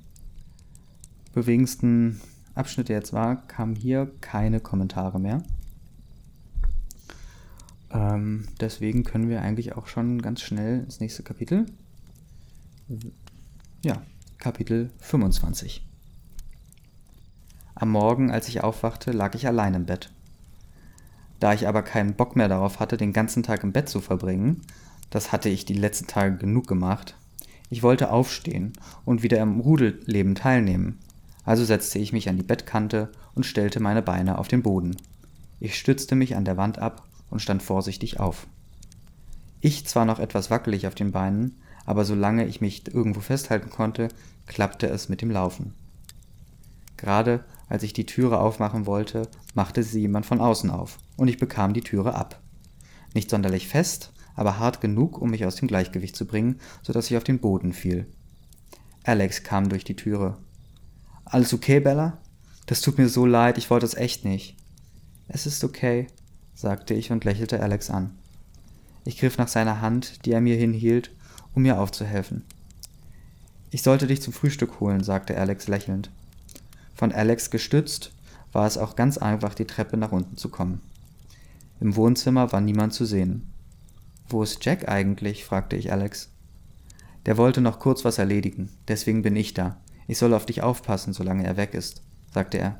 bewegendsten Abschnitte jetzt war, kamen hier keine Kommentare mehr. Ähm, deswegen können wir eigentlich auch schon ganz schnell ins nächste Kapitel. Ja, Kapitel 25. Am Morgen, als ich aufwachte, lag ich allein im Bett. Da ich aber keinen Bock mehr darauf hatte, den ganzen Tag im Bett zu verbringen, das hatte ich die letzten Tage genug gemacht, ich wollte aufstehen und wieder im Rudelleben teilnehmen. Also setzte ich mich an die Bettkante und stellte meine Beine auf den Boden. Ich stützte mich an der Wand ab und stand vorsichtig auf. Ich zwar noch etwas wackelig auf den Beinen, aber solange ich mich irgendwo festhalten konnte, klappte es mit dem Laufen. Gerade als ich die Türe aufmachen wollte, machte sie jemand von außen auf, und ich bekam die Türe ab. Nicht sonderlich fest, aber hart genug, um mich aus dem Gleichgewicht zu bringen, so dass ich auf den Boden fiel. Alex kam durch die Türe. Alles okay, Bella? Das tut mir so leid, ich wollte es echt nicht. Es ist okay, sagte ich und lächelte Alex an. Ich griff nach seiner Hand, die er mir hinhielt, um mir aufzuhelfen. Ich sollte dich zum Frühstück holen, sagte Alex lächelnd. Von Alex gestützt war es auch ganz einfach, die Treppe nach unten zu kommen. Im Wohnzimmer war niemand zu sehen. Wo ist Jack eigentlich? fragte ich Alex. Der wollte noch kurz was erledigen, deswegen bin ich da. Ich soll auf dich aufpassen, solange er weg ist, sagte er.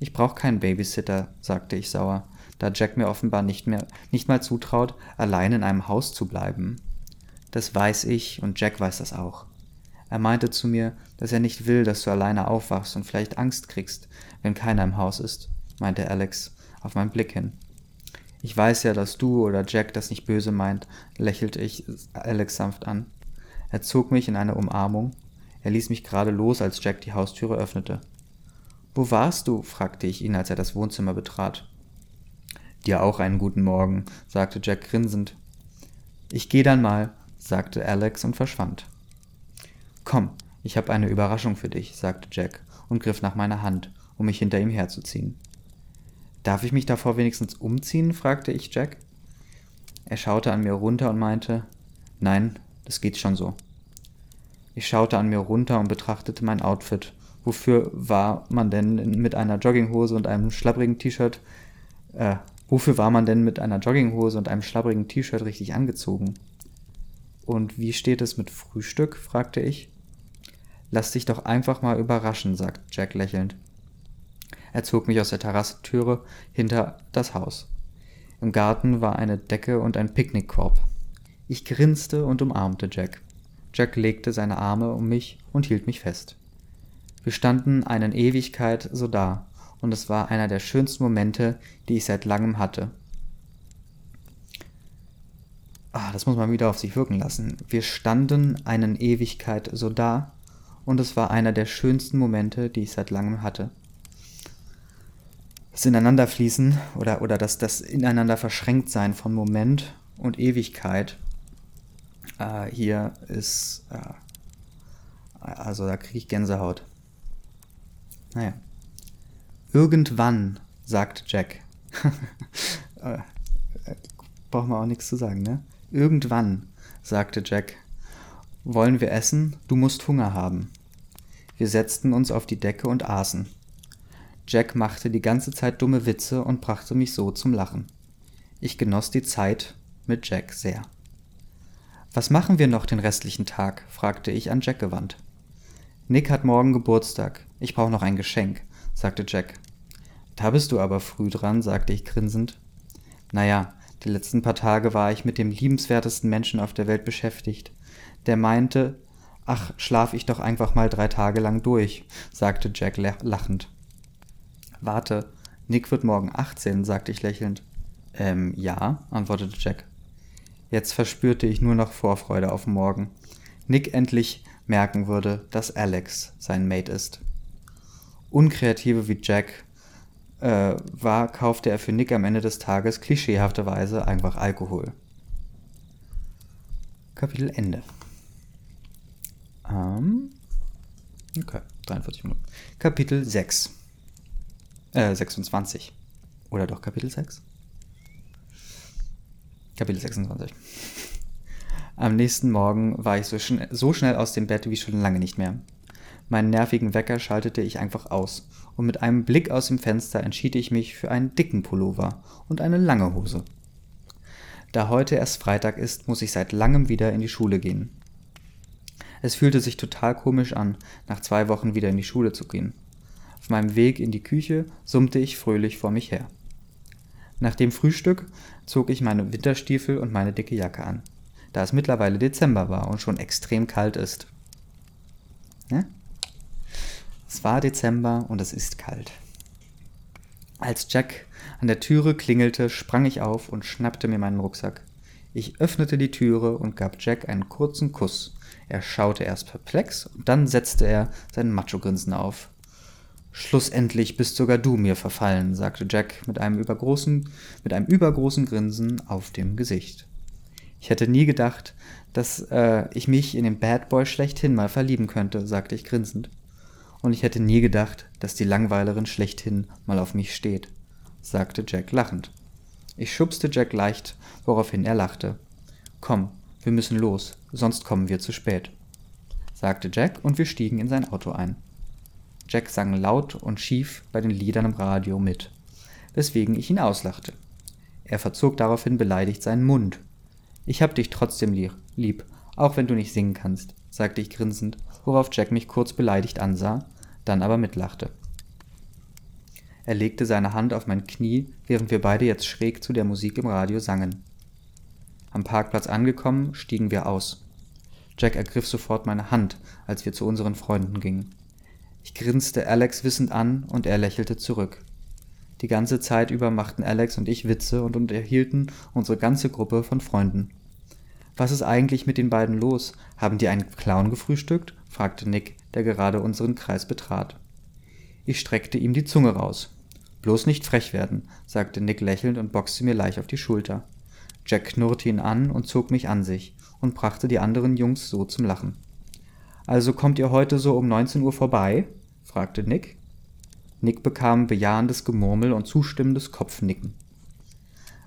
Ich brauche keinen Babysitter, sagte ich sauer, da Jack mir offenbar nicht mehr nicht mal zutraut, allein in einem Haus zu bleiben. Das weiß ich und Jack weiß das auch. Er meinte zu mir, dass er nicht will, dass du alleine aufwachst und vielleicht Angst kriegst, wenn keiner im Haus ist, meinte Alex auf meinen Blick hin. Ich weiß ja, dass du oder Jack das nicht böse meint, lächelte ich Alex sanft an. Er zog mich in eine Umarmung. Er ließ mich gerade los, als Jack die Haustüre öffnete. Wo warst du? fragte ich ihn, als er das Wohnzimmer betrat. Dir auch einen guten Morgen, sagte Jack grinsend. Ich geh dann mal, sagte Alex und verschwand. Komm, ich habe eine Überraschung für dich, sagte Jack und griff nach meiner Hand, um mich hinter ihm herzuziehen. Darf ich mich davor wenigstens umziehen? fragte ich Jack. Er schaute an mir runter und meinte, Nein, das geht schon so. Ich schaute an mir runter und betrachtete mein Outfit. Wofür war man denn mit einer Jogginghose und einem schlabbrigen T-Shirt, äh, wofür war man denn mit einer Jogginghose und einem schlabbrigen T-Shirt richtig angezogen? Und wie steht es mit Frühstück? fragte ich. Lass dich doch einfach mal überraschen, sagt Jack lächelnd. Er zog mich aus der Terrassentüre hinter das Haus. Im Garten war eine Decke und ein Picknickkorb. Ich grinste und umarmte Jack. Jack legte seine Arme um mich und hielt mich fest. Wir standen einen Ewigkeit so da, und es war einer der schönsten Momente, die ich seit langem hatte. Ah, das muss man wieder auf sich wirken lassen. Wir standen einen Ewigkeit so da, und es war einer der schönsten Momente, die ich seit langem hatte das Ineinanderfließen oder, oder das, das Ineinander verschränkt sein von Moment und Ewigkeit äh, hier ist, äh, also da kriege ich Gänsehaut. Naja. Irgendwann, sagt Jack. äh, braucht man auch nichts zu sagen, ne? Irgendwann, sagte Jack. Wollen wir essen? Du musst Hunger haben. Wir setzten uns auf die Decke und aßen. Jack machte die ganze Zeit dumme Witze und brachte mich so zum Lachen. Ich genoss die Zeit mit Jack sehr. Was machen wir noch den restlichen Tag? fragte ich an Jack gewandt. Nick hat morgen Geburtstag. Ich brauche noch ein Geschenk, sagte Jack. Da bist du aber früh dran, sagte ich grinsend. Naja, die letzten paar Tage war ich mit dem liebenswertesten Menschen auf der Welt beschäftigt. Der meinte, ach, schlaf ich doch einfach mal drei Tage lang durch, sagte Jack lachend. Warte, Nick wird morgen 18, sagte ich lächelnd. Ähm, ja, antwortete Jack. Jetzt verspürte ich nur noch Vorfreude auf morgen. Nick endlich merken würde, dass Alex sein Mate ist. Unkreative wie Jack äh, war, kaufte er für Nick am Ende des Tages klischeehafterweise einfach Alkohol. Kapitel Ende. Ähm, okay, 43 Minuten. Kapitel 6. Äh, 26. Oder doch Kapitel 6? Kapitel 26. Am nächsten Morgen war ich so, schn so schnell aus dem Bett wie schon lange nicht mehr. Meinen nervigen Wecker schaltete ich einfach aus und mit einem Blick aus dem Fenster entschied ich mich für einen dicken Pullover und eine lange Hose. Da heute erst Freitag ist, muss ich seit langem wieder in die Schule gehen. Es fühlte sich total komisch an, nach zwei Wochen wieder in die Schule zu gehen. Auf meinem Weg in die Küche summte ich fröhlich vor mich her. Nach dem Frühstück zog ich meine Winterstiefel und meine dicke Jacke an, da es mittlerweile Dezember war und schon extrem kalt ist. Ja? Es war Dezember und es ist kalt. Als Jack an der Türe klingelte, sprang ich auf und schnappte mir meinen Rucksack. Ich öffnete die Türe und gab Jack einen kurzen Kuss. Er schaute erst perplex und dann setzte er sein Macho-Grinsen auf. Schlussendlich bist sogar du mir verfallen, sagte Jack mit einem übergroßen, mit einem übergroßen Grinsen auf dem Gesicht. Ich hätte nie gedacht, dass äh, ich mich in den Bad Boy schlechthin mal verlieben könnte, sagte ich grinsend. Und ich hätte nie gedacht, dass die Langweilerin schlechthin mal auf mich steht. sagte Jack lachend. Ich schubste Jack leicht, woraufhin er lachte. Komm, wir müssen los, sonst kommen wir zu spät, sagte Jack und wir stiegen in sein Auto ein. Jack sang laut und schief bei den Liedern im Radio mit, weswegen ich ihn auslachte. Er verzog daraufhin beleidigt seinen Mund. Ich hab dich trotzdem lieb, auch wenn du nicht singen kannst, sagte ich grinsend, worauf Jack mich kurz beleidigt ansah, dann aber mitlachte. Er legte seine Hand auf mein Knie, während wir beide jetzt schräg zu der Musik im Radio sangen. Am Parkplatz angekommen, stiegen wir aus. Jack ergriff sofort meine Hand, als wir zu unseren Freunden gingen. Ich grinste Alex wissend an und er lächelte zurück. Die ganze Zeit über machten Alex und ich Witze und unterhielten unsere ganze Gruppe von Freunden. Was ist eigentlich mit den beiden los? Haben die einen Clown gefrühstückt? fragte Nick, der gerade unseren Kreis betrat. Ich streckte ihm die Zunge raus. Bloß nicht frech werden, sagte Nick lächelnd und boxte mir leicht auf die Schulter. Jack knurrte ihn an und zog mich an sich und brachte die anderen Jungs so zum Lachen. Also kommt ihr heute so um 19 Uhr vorbei? fragte Nick. Nick bekam bejahendes Gemurmel und zustimmendes Kopfnicken.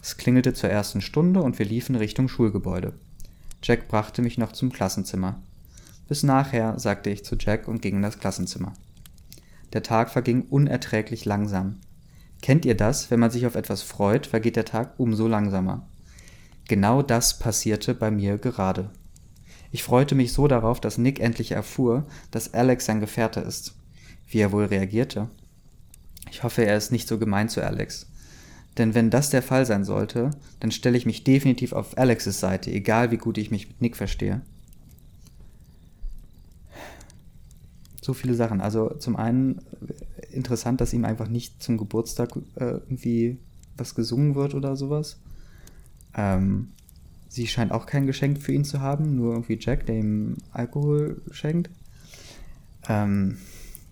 Es klingelte zur ersten Stunde und wir liefen Richtung Schulgebäude. Jack brachte mich noch zum Klassenzimmer. Bis nachher, sagte ich zu Jack und ging in das Klassenzimmer. Der Tag verging unerträglich langsam. Kennt ihr das, wenn man sich auf etwas freut, vergeht der Tag umso langsamer. Genau das passierte bei mir gerade. Ich freute mich so darauf, dass Nick endlich erfuhr, dass Alex sein Gefährte ist. Wie er wohl reagierte. Ich hoffe, er ist nicht so gemein zu Alex. Denn wenn das der Fall sein sollte, dann stelle ich mich definitiv auf Alexes Seite, egal wie gut ich mich mit Nick verstehe. So viele Sachen. Also zum einen äh, interessant, dass ihm einfach nicht zum Geburtstag äh, irgendwie was gesungen wird oder sowas. Ähm, sie scheint auch kein Geschenk für ihn zu haben, nur irgendwie Jack, der ihm Alkohol schenkt. Ähm,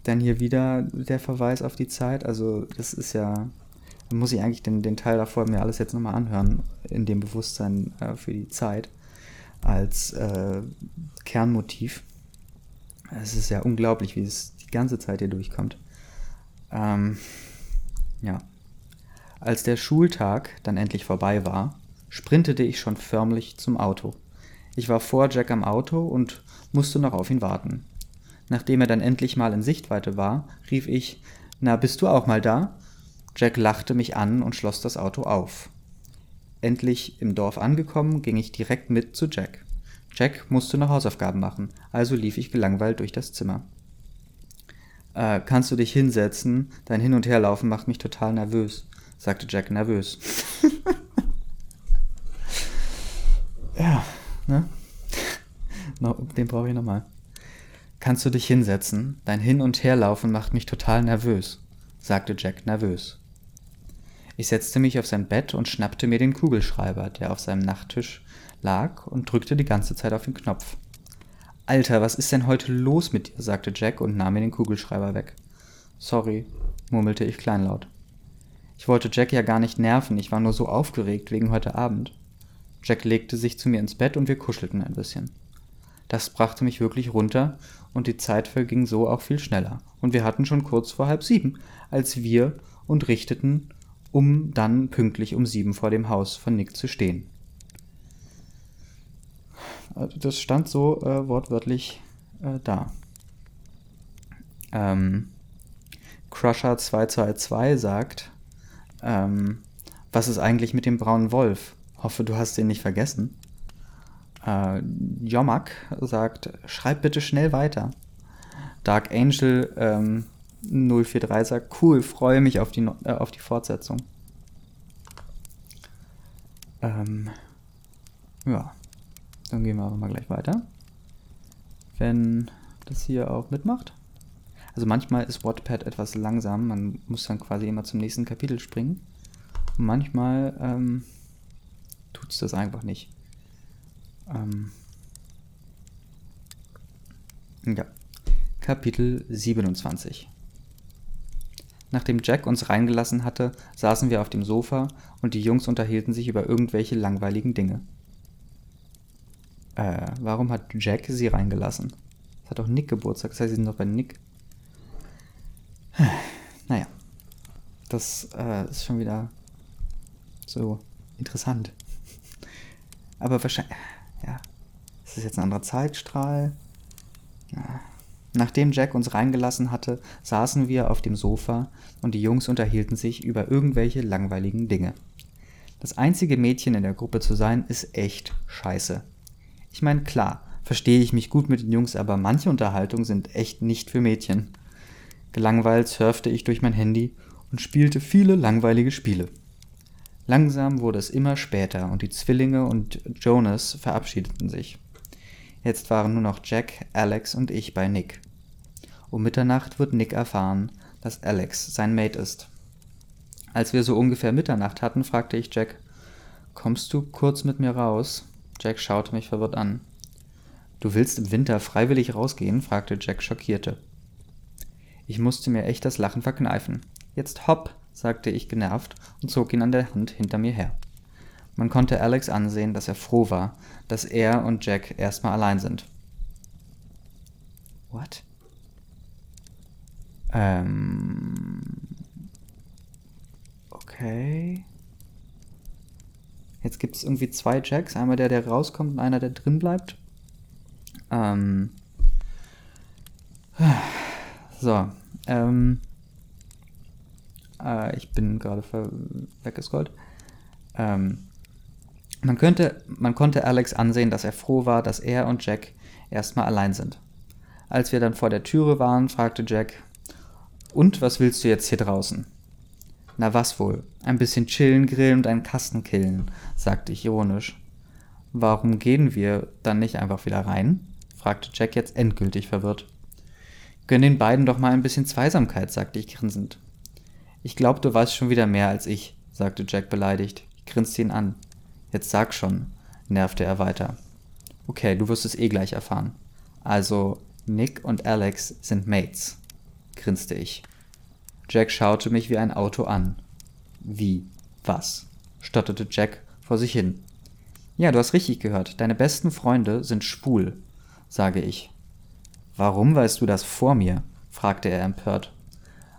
dann hier wieder der Verweis auf die Zeit. Also das ist ja, muss ich eigentlich den, den Teil davor mir alles jetzt nochmal anhören, in dem Bewusstsein äh, für die Zeit als äh, Kernmotiv. Es ist ja unglaublich, wie es die ganze Zeit hier durchkommt. Ähm, ja. Als der Schultag dann endlich vorbei war, sprintete ich schon förmlich zum Auto. Ich war vor Jack am Auto und musste noch auf ihn warten. Nachdem er dann endlich mal in Sichtweite war, rief ich, na, bist du auch mal da? Jack lachte mich an und schloss das Auto auf. Endlich im Dorf angekommen, ging ich direkt mit zu Jack. Jack musste noch Hausaufgaben machen, also lief ich gelangweilt durch das Zimmer. Äh, kannst du dich hinsetzen? Dein Hin- und Herlaufen macht mich total nervös, sagte Jack nervös. ja, ne? Den brauche ich nochmal. Kannst du dich hinsetzen? Dein Hin- und Herlaufen macht mich total nervös, sagte Jack nervös. Ich setzte mich auf sein Bett und schnappte mir den Kugelschreiber, der auf seinem Nachttisch lag, und drückte die ganze Zeit auf den Knopf. Alter, was ist denn heute los mit dir? sagte Jack und nahm mir den Kugelschreiber weg. Sorry, murmelte ich kleinlaut. Ich wollte Jack ja gar nicht nerven, ich war nur so aufgeregt wegen heute Abend. Jack legte sich zu mir ins Bett und wir kuschelten ein bisschen. Das brachte mich wirklich runter und die Zeit verging so auch viel schneller. Und wir hatten schon kurz vor halb sieben, als wir und richteten, um dann pünktlich um sieben vor dem Haus von Nick zu stehen. Also das stand so äh, wortwörtlich äh, da. Ähm, Crusher 222 sagt, ähm, was ist eigentlich mit dem braunen Wolf? Hoffe, du hast den nicht vergessen. Äh, Jomak sagt, schreib bitte schnell weiter. Dark Angel ähm, 043 sagt, cool, freue mich auf die, äh, auf die Fortsetzung. Ähm, ja, dann gehen wir aber mal gleich weiter. Wenn das hier auch mitmacht. Also manchmal ist Wattpad etwas langsam, man muss dann quasi immer zum nächsten Kapitel springen. Und manchmal ähm, tut es das einfach nicht. Ähm, ja. Kapitel 27 Nachdem Jack uns reingelassen hatte, saßen wir auf dem Sofa und die Jungs unterhielten sich über irgendwelche langweiligen Dinge. Äh, warum hat Jack sie reingelassen? Es hat doch Nick Geburtstag, das heißt, sie sind doch bei Nick. Naja, das äh, ist schon wieder so interessant. Aber wahrscheinlich, ja, ist das jetzt ein anderer Zeitstrahl? Ja. Nachdem Jack uns reingelassen hatte, saßen wir auf dem Sofa und die Jungs unterhielten sich über irgendwelche langweiligen Dinge. Das einzige Mädchen in der Gruppe zu sein, ist echt scheiße. Ich meine, klar, verstehe ich mich gut mit den Jungs, aber manche Unterhaltungen sind echt nicht für Mädchen. Gelangweilt surfte ich durch mein Handy und spielte viele langweilige Spiele. Langsam wurde es immer später und die Zwillinge und Jonas verabschiedeten sich. Jetzt waren nur noch Jack, Alex und ich bei Nick. Um Mitternacht wird Nick erfahren, dass Alex sein Mate ist. Als wir so ungefähr Mitternacht hatten, fragte ich Jack, Kommst du kurz mit mir raus? Jack schaute mich verwirrt an. Du willst im Winter freiwillig rausgehen? fragte Jack schockierte. Ich musste mir echt das Lachen verkneifen. Jetzt hopp, sagte ich genervt und zog ihn an der Hand hinter mir her. Man konnte Alex ansehen, dass er froh war, dass er und Jack erstmal allein sind. What? Ähm. Okay. Jetzt gibt es irgendwie zwei Jacks. Einmal der, der rauskommt und einer, der drin bleibt. Ähm. So. Ähm. Äh, ich bin gerade weggescrollt. Ähm, man, könnte, man konnte Alex ansehen, dass er froh war, dass er und Jack erstmal allein sind. Als wir dann vor der Türe waren, fragte Jack, und was willst du jetzt hier draußen? Na was wohl? Ein bisschen chillen, grillen und einen Kasten killen, sagte ich ironisch. Warum gehen wir dann nicht einfach wieder rein? fragte Jack jetzt endgültig verwirrt. Gönn den beiden doch mal ein bisschen Zweisamkeit, sagte ich grinsend. Ich glaub, du weißt schon wieder mehr als ich, sagte Jack beleidigt. Ich grinste ihn an. Jetzt sag schon, nervte er weiter. Okay, du wirst es eh gleich erfahren. Also, Nick und Alex sind Mates, grinste ich. Jack schaute mich wie ein Auto an. Wie? Was? stotterte Jack vor sich hin. Ja, du hast richtig gehört. Deine besten Freunde sind schwul, sage ich. Warum weißt du das vor mir? fragte er empört.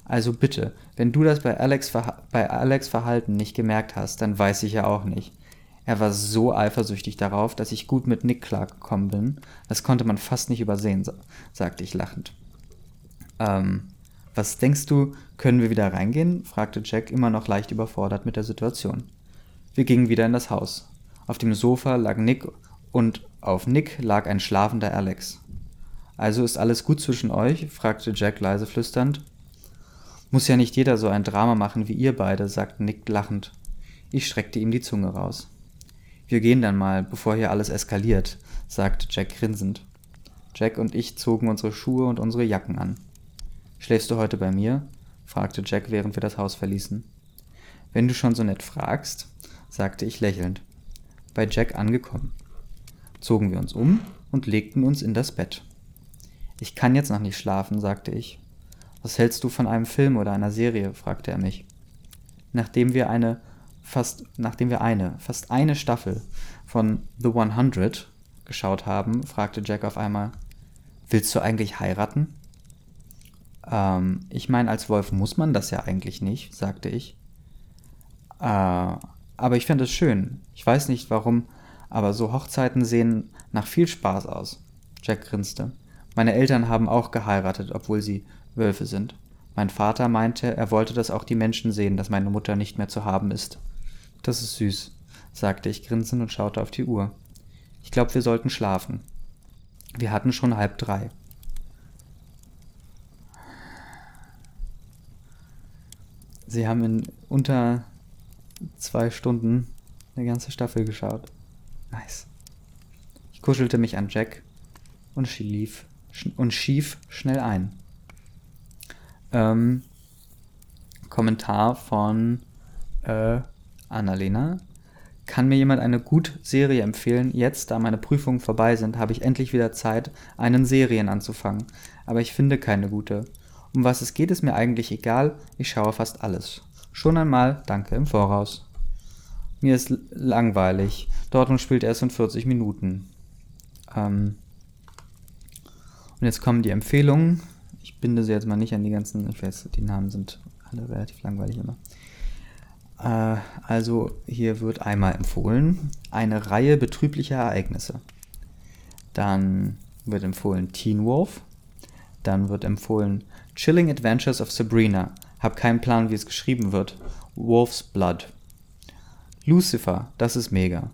Also bitte, wenn du das bei Alex, bei Alex Verhalten nicht gemerkt hast, dann weiß ich ja auch nicht. Er war so eifersüchtig darauf, dass ich gut mit Nick klargekommen bin. Das konnte man fast nicht übersehen, sagte ich lachend. Ähm, was denkst du, können wir wieder reingehen? fragte Jack immer noch leicht überfordert mit der Situation. Wir gingen wieder in das Haus. Auf dem Sofa lag Nick und auf Nick lag ein schlafender Alex. Also ist alles gut zwischen euch? fragte Jack leise flüsternd. Muss ja nicht jeder so ein Drama machen wie ihr beide, sagte Nick lachend. Ich streckte ihm die Zunge raus. Wir gehen dann mal, bevor hier alles eskaliert, sagte Jack grinsend. Jack und ich zogen unsere Schuhe und unsere Jacken an. Schläfst du heute bei mir? fragte Jack, während wir das Haus verließen. Wenn du schon so nett fragst, sagte ich lächelnd. Bei Jack angekommen. Zogen wir uns um und legten uns in das Bett. Ich kann jetzt noch nicht schlafen, sagte ich. Was hältst du von einem Film oder einer Serie? fragte er mich. Nachdem wir eine fast, nachdem wir eine, fast eine Staffel von The 100 geschaut haben, fragte Jack auf einmal, willst du eigentlich heiraten? Ähm, ich meine, als Wolf muss man das ja eigentlich nicht, sagte ich. Äh, aber ich fände es schön. Ich weiß nicht warum, aber so Hochzeiten sehen nach viel Spaß aus. Jack grinste. Meine Eltern haben auch geheiratet, obwohl sie Wölfe sind. Mein Vater meinte, er wollte, dass auch die Menschen sehen, dass meine Mutter nicht mehr zu haben ist. Das ist süß, sagte ich grinsend und schaute auf die Uhr. Ich glaube, wir sollten schlafen. Wir hatten schon halb drei. Sie haben in unter zwei Stunden eine ganze Staffel geschaut. Nice. Ich kuschelte mich an Jack und schlief und schief schnell ein. Ähm, Kommentar von äh, Annalena. Kann mir jemand eine gut Serie empfehlen? Jetzt, da meine Prüfungen vorbei sind, habe ich endlich wieder Zeit, einen Serien anzufangen. Aber ich finde keine gute. Um was es geht, ist mir eigentlich egal. Ich schaue fast alles. Schon einmal danke im Voraus. Mir ist langweilig. Dortmund spielt erst in 40 Minuten. Ähm und jetzt kommen die Empfehlungen. Ich binde sie jetzt mal nicht an die ganzen, ich weiß, die Namen sind alle relativ langweilig immer. Äh, also hier wird einmal empfohlen eine Reihe betrüblicher Ereignisse. Dann wird empfohlen Teen Wolf. Dann wird empfohlen Chilling Adventures of Sabrina. Hab keinen Plan, wie es geschrieben wird. Wolf's Blood. Lucifer, das ist mega.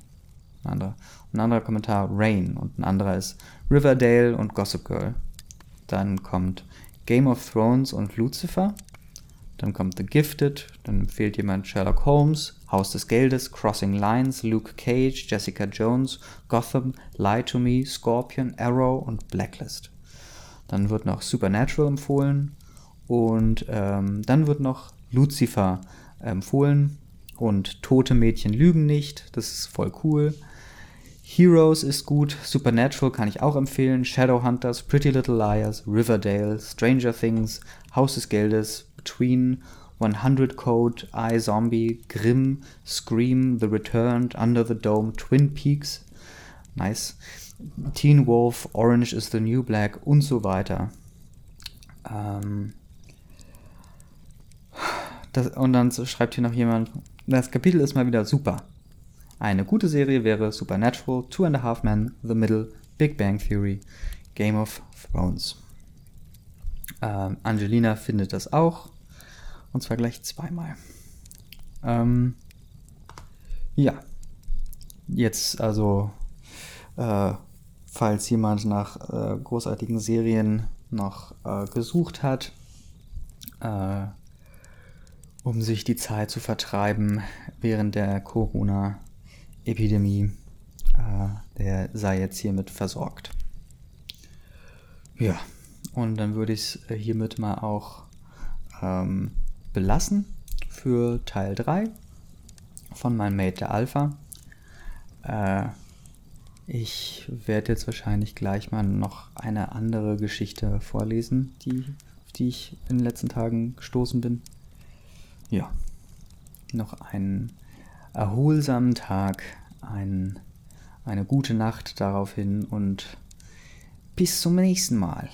Ein anderer, ein anderer Kommentar Rain und ein anderer ist Riverdale und Gossip Girl. Dann kommt Game of Thrones und Lucifer. Dann kommt The Gifted, dann empfiehlt jemand Sherlock Holmes, Haus des Geldes, Crossing Lines, Luke Cage, Jessica Jones, Gotham, Lie to Me, Scorpion, Arrow und Blacklist. Dann wird noch Supernatural empfohlen und ähm, dann wird noch Lucifer empfohlen und Tote Mädchen lügen nicht, das ist voll cool. Heroes ist gut, Supernatural kann ich auch empfehlen, Shadowhunters, Pretty Little Liars, Riverdale, Stranger Things, Haus des Geldes, Between, 100 Code, iZombie, Grimm, Scream, The Returned, Under the Dome, Twin Peaks, nice, Teen Wolf, Orange is the New Black und so weiter. Ähm das, und dann schreibt hier noch jemand, das Kapitel ist mal wieder super. Eine gute Serie wäre Supernatural, Two and a Half Men, The Middle, Big Bang Theory, Game of Thrones. Ähm, Angelina findet das auch. Und zwar gleich zweimal. Ähm, ja. Jetzt also, äh, falls jemand nach äh, großartigen Serien noch äh, gesucht hat, äh, um sich die Zeit zu vertreiben während der Corona-Epidemie, äh, der sei jetzt hiermit versorgt. Ja, und dann würde ich es hiermit mal auch ähm, belassen für Teil 3 von meinem Mate der Alpha. Äh, ich werde jetzt wahrscheinlich gleich mal noch eine andere Geschichte vorlesen, die, auf die ich in den letzten Tagen gestoßen bin. Ja, noch einen erholsamen Tag, ein, eine gute Nacht daraufhin und bis zum nächsten Mal.